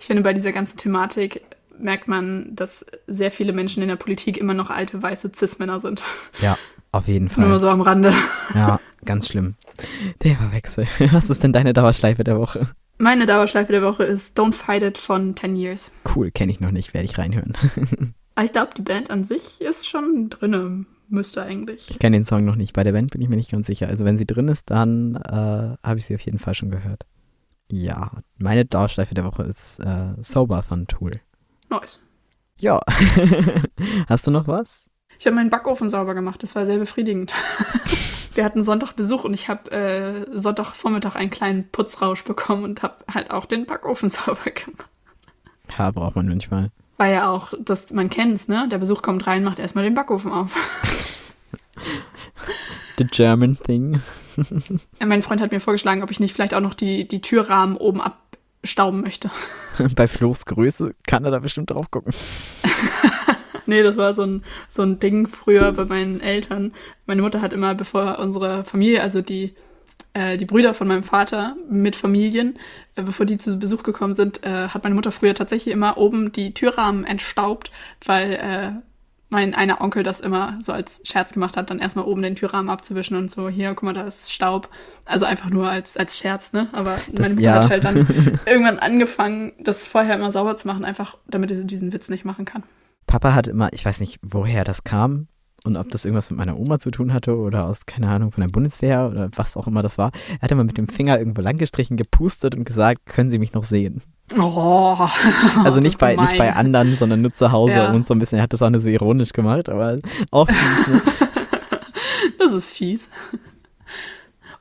Ich finde, bei dieser ganzen Thematik merkt man, dass sehr viele Menschen in der Politik immer noch alte weiße Cis-Männer sind. Ja, auf jeden Fall. Nur so am Rande. Ja, ganz schlimm. Themawechsel. [LAUGHS] Was ist denn deine Dauerschleife der Woche? Meine Dauerschleife der Woche ist Don't Fight It von 10 Years. Cool, kenne ich noch nicht, werde ich reinhören. Aber [LAUGHS] ich glaube, die Band an sich ist schon drin, müsste eigentlich. Ich kenne den Song noch nicht. Bei der Band bin ich mir nicht ganz sicher. Also wenn sie drin ist, dann äh, habe ich sie auf jeden Fall schon gehört. Ja, meine Dauerschleife der Woche ist äh, Sober von Tool. Nice. Ja. [LAUGHS] Hast du noch was? Ich habe meinen Backofen sauber gemacht. Das war sehr befriedigend. [LAUGHS] Wir hatten Sonntag Besuch und ich habe äh, Sonntagvormittag einen kleinen Putzrausch bekommen und habe halt auch den Backofen [LAUGHS] sauber gemacht. Ja, braucht man manchmal. War ja auch, das, man kennt's, ne? Der Besuch kommt rein, macht erstmal den Backofen auf. The German thing. mein Freund hat mir vorgeschlagen, ob ich nicht vielleicht auch noch die, die Türrahmen oben ab stauben möchte. [LAUGHS] Bei Flo's Größe kann er da bestimmt drauf gucken. nee, das war so ein, so ein Ding früher bei meinen Eltern. Meine Mutter hat immer, bevor unsere Familie, also die äh, die Brüder von meinem Vater mit Familien, äh, bevor die zu Besuch gekommen sind, äh, hat meine Mutter früher tatsächlich immer oben die Türrahmen entstaubt, weil äh, mein einer Onkel das immer so als Scherz gemacht hat, dann erstmal oben den Türrahmen abzuwischen und so, hier, guck mal, da ist Staub. Also einfach nur als, als Scherz, ne? Aber das, meine Mutter ja. hat halt dann [LAUGHS] irgendwann angefangen, das vorher immer sauber zu machen, einfach damit sie diesen Witz nicht machen kann. Papa hat immer, ich weiß nicht, woher das kam, und ob das irgendwas mit meiner Oma zu tun hatte oder aus, keine Ahnung, von der Bundeswehr oder was auch immer das war. Er hat immer mit dem Finger irgendwo langgestrichen, gepustet und gesagt, können Sie mich noch sehen? Oh, also nicht bei, nicht bei anderen, sondern nur zu Hause ja. und so ein bisschen. Er hat das auch nur so ironisch gemacht, aber auch fies, ne? [LAUGHS] das ist fies.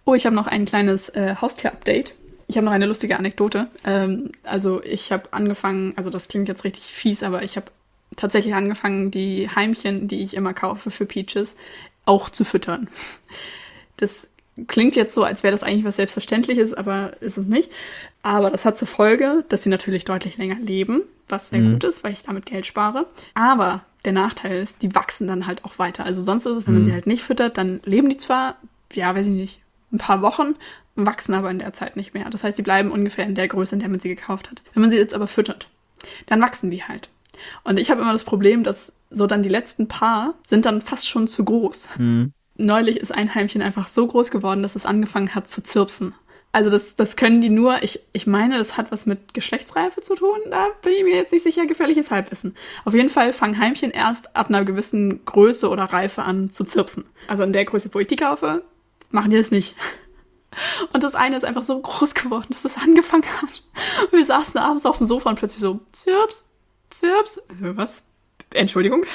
Oh, ich habe noch ein kleines äh, Haustier-Update. Ich habe noch eine lustige Anekdote. Ähm, also ich habe angefangen, also das klingt jetzt richtig fies, aber ich habe tatsächlich angefangen, die Heimchen, die ich immer kaufe für Peaches, auch zu füttern. Das klingt jetzt so, als wäre das eigentlich was Selbstverständliches, aber ist es nicht. Aber das hat zur Folge, dass sie natürlich deutlich länger leben, was sehr mhm. gut ist, weil ich damit Geld spare. Aber der Nachteil ist, die wachsen dann halt auch weiter. Also sonst ist es, wenn man mhm. sie halt nicht füttert, dann leben die zwar, ja, weiß ich nicht, ein paar Wochen, wachsen aber in der Zeit nicht mehr. Das heißt, die bleiben ungefähr in der Größe, in der man sie gekauft hat. Wenn man sie jetzt aber füttert, dann wachsen die halt. Und ich habe immer das Problem, dass so dann die letzten paar sind dann fast schon zu groß. Mhm. Neulich ist ein Heimchen einfach so groß geworden, dass es angefangen hat zu zirpsen. Also das, das können die nur, ich, ich meine, das hat was mit Geschlechtsreife zu tun, da bin ich mir jetzt nicht sicher, gefährliches Halbwissen. Auf jeden Fall fangen Heimchen erst ab einer gewissen Größe oder Reife an zu zirpsen. Also in der Größe, wo ich die kaufe, machen die das nicht. [LAUGHS] Und das eine ist einfach so groß geworden, dass es angefangen hat. wir saßen abends auf dem Sofa und plötzlich so, zirps, Zirps. Also was? Entschuldigung.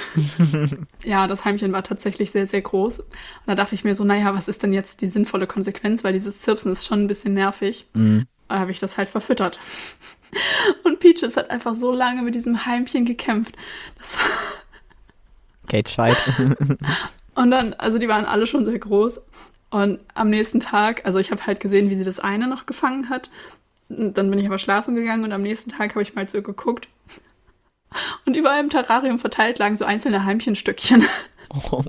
[LAUGHS] ja, das Heimchen war tatsächlich sehr, sehr groß. Und da dachte ich mir so, naja, was ist denn jetzt die sinnvolle Konsequenz? Weil dieses Zirpsen ist schon ein bisschen nervig. Mhm. Da habe ich das halt verfüttert. [LAUGHS] Und Peaches hat einfach so lange mit diesem Heimchen gekämpft. Das war [LAUGHS] Kate Scheid. Und dann, also die waren alle schon sehr groß. Und am nächsten Tag, also ich habe halt gesehen, wie sie das eine noch gefangen hat. Dann bin ich aber schlafen gegangen und am nächsten Tag habe ich mal so geguckt. Und überall im Terrarium verteilt lagen so einzelne Heimchenstückchen. Oh.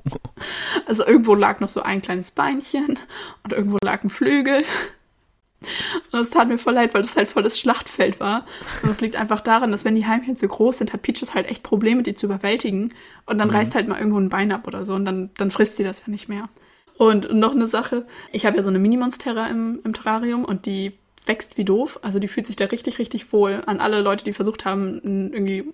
Also irgendwo lag noch so ein kleines Beinchen und irgendwo lag ein Flügel. Und es tat mir voll leid, weil das halt voll das Schlachtfeld war. Und das liegt einfach daran, dass wenn die Heimchen zu groß sind, hat Peaches halt echt Probleme, die zu überwältigen. Und dann mhm. reißt halt mal irgendwo ein Bein ab oder so und dann, dann frisst sie das ja nicht mehr. Und noch eine Sache, ich habe ja so eine Mini-Monstera im, im Terrarium und die wächst wie doof. Also die fühlt sich da richtig, richtig wohl. An alle Leute, die versucht haben, irgendwie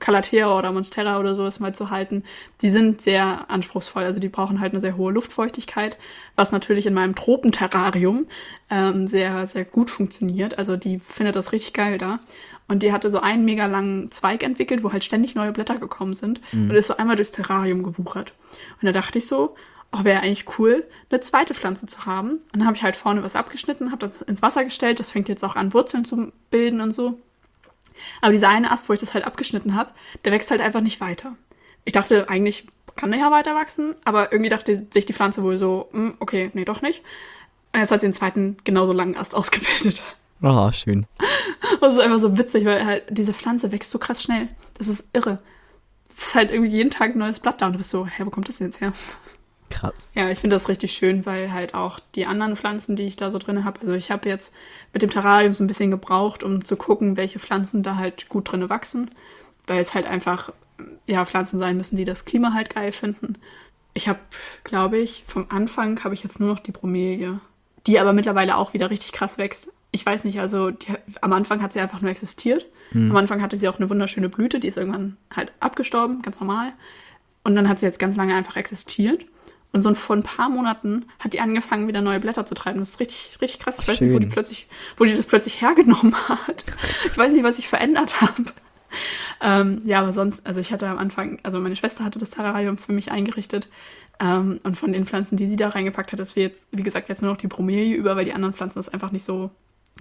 Calathea oder Monstera oder sowas mal zu halten, die sind sehr anspruchsvoll. Also die brauchen halt eine sehr hohe Luftfeuchtigkeit, was natürlich in meinem Tropenterrarium ähm, sehr, sehr gut funktioniert. Also die findet das richtig geil da. Und die hatte so einen mega langen Zweig entwickelt, wo halt ständig neue Blätter gekommen sind mhm. und ist so einmal durchs Terrarium gewuchert. Und da dachte ich so, oh, wäre eigentlich cool, eine zweite Pflanze zu haben. Und dann habe ich halt vorne was abgeschnitten, habe das ins Wasser gestellt. Das fängt jetzt auch an, Wurzeln zu bilden und so. Aber dieser eine Ast, wo ich das halt abgeschnitten habe, der wächst halt einfach nicht weiter. Ich dachte, eigentlich kann der ja weiter wachsen, aber irgendwie dachte sich die Pflanze wohl so, hm, okay, nee, doch nicht. Und jetzt hat sie den zweiten genauso langen Ast [LAUGHS] ausgebildet. Oh, schön. [LAUGHS] Das ist einfach so witzig, weil halt diese Pflanze wächst so krass schnell. Das ist irre. Es ist halt irgendwie jeden Tag ein neues Blatt da und du bist so, hä, wo kommt das denn jetzt her? Krass. Ja, ich finde das richtig schön, weil halt auch die anderen Pflanzen, die ich da so drin habe, also ich habe jetzt mit dem Terrarium so ein bisschen gebraucht, um zu gucken, welche Pflanzen da halt gut drin wachsen, weil es halt einfach ja Pflanzen sein müssen, die das Klima halt geil finden. Ich habe, glaube ich, vom Anfang habe ich jetzt nur noch die Bromelie, die aber mittlerweile auch wieder richtig krass wächst. Ich weiß nicht, also die, am Anfang hat sie einfach nur existiert. Hm. Am Anfang hatte sie auch eine wunderschöne Blüte, die ist irgendwann halt abgestorben, ganz normal. Und dann hat sie jetzt ganz lange einfach existiert. Und so vor ein paar Monaten hat die angefangen, wieder neue Blätter zu treiben. Das ist richtig, richtig krass. Ich weiß Schön. nicht, wo die plötzlich, wo die das plötzlich hergenommen hat. Ich weiß nicht, was ich verändert habe. Ähm, ja, aber sonst, also ich hatte am Anfang, also meine Schwester hatte das Terrarium für mich eingerichtet. Ähm, und von den Pflanzen, die sie da reingepackt hat, ist wir jetzt, wie gesagt, jetzt nur noch die Bromelie über, weil die anderen Pflanzen das einfach nicht so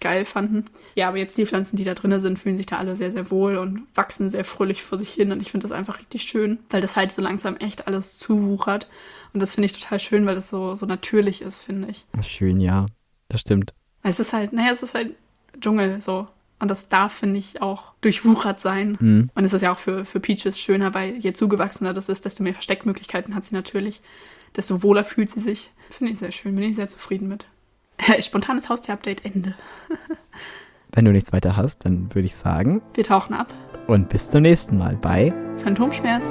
geil fanden. Ja, aber jetzt die Pflanzen, die da drinnen sind, fühlen sich da alle sehr, sehr wohl und wachsen sehr fröhlich vor sich hin. Und ich finde das einfach richtig schön, weil das halt so langsam echt alles zuwuchert. Und das finde ich total schön, weil das so, so natürlich ist, finde ich. Schön, ja. Das stimmt. Es ist halt, naja, es ist halt Dschungel so. Und das darf, finde ich, auch durchwuchert sein. Mhm. Und es ist ja auch für, für Peaches schöner, weil je zugewachsener das ist, desto mehr Versteckmöglichkeiten hat sie natürlich. Desto wohler fühlt sie sich. Finde ich sehr schön, bin ich sehr zufrieden mit. [LAUGHS] Spontanes Haustier-Update Ende. [LAUGHS] Wenn du nichts weiter hast, dann würde ich sagen. Wir tauchen ab. Und bis zum nächsten Mal bei Phantomschmerz.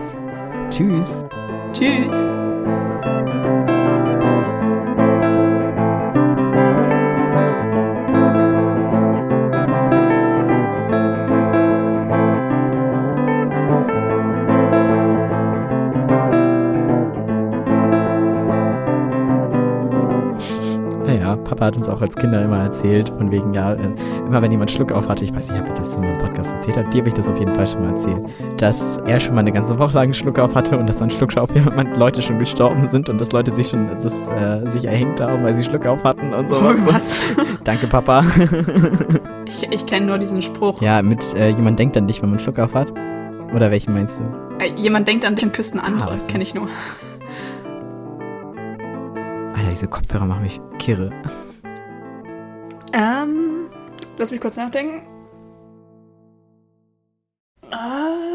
Tschüss. Tschüss. Hat uns auch als Kinder immer erzählt, von wegen, ja, äh, immer wenn jemand Schluck auf hatte, ich weiß nicht, ob ich das in meinem Podcast erzählt habe, dir habe ich das auf jeden Fall schon mal erzählt, dass er schon mal eine ganze Woche lang einen Schluck auf hatte und dass dann Schluck auf [LAUGHS] jemand Leute schon gestorben sind und dass Leute sich schon das, äh, sich erhängt haben, weil sie Schluck auf hatten und sowas. Was? [LAUGHS] Danke, Papa. [LAUGHS] ich ich kenne nur diesen Spruch. Ja, mit äh, jemand denkt an dich, wenn man Schluck auf hat. Oder welchen meinst du? Äh, jemand denkt an dich und küsst einen anderen, ah, kenne ich nur. Alter, diese Kopfhörer machen mich kirre. Ähm, lass mich kurz nachdenken. Ah.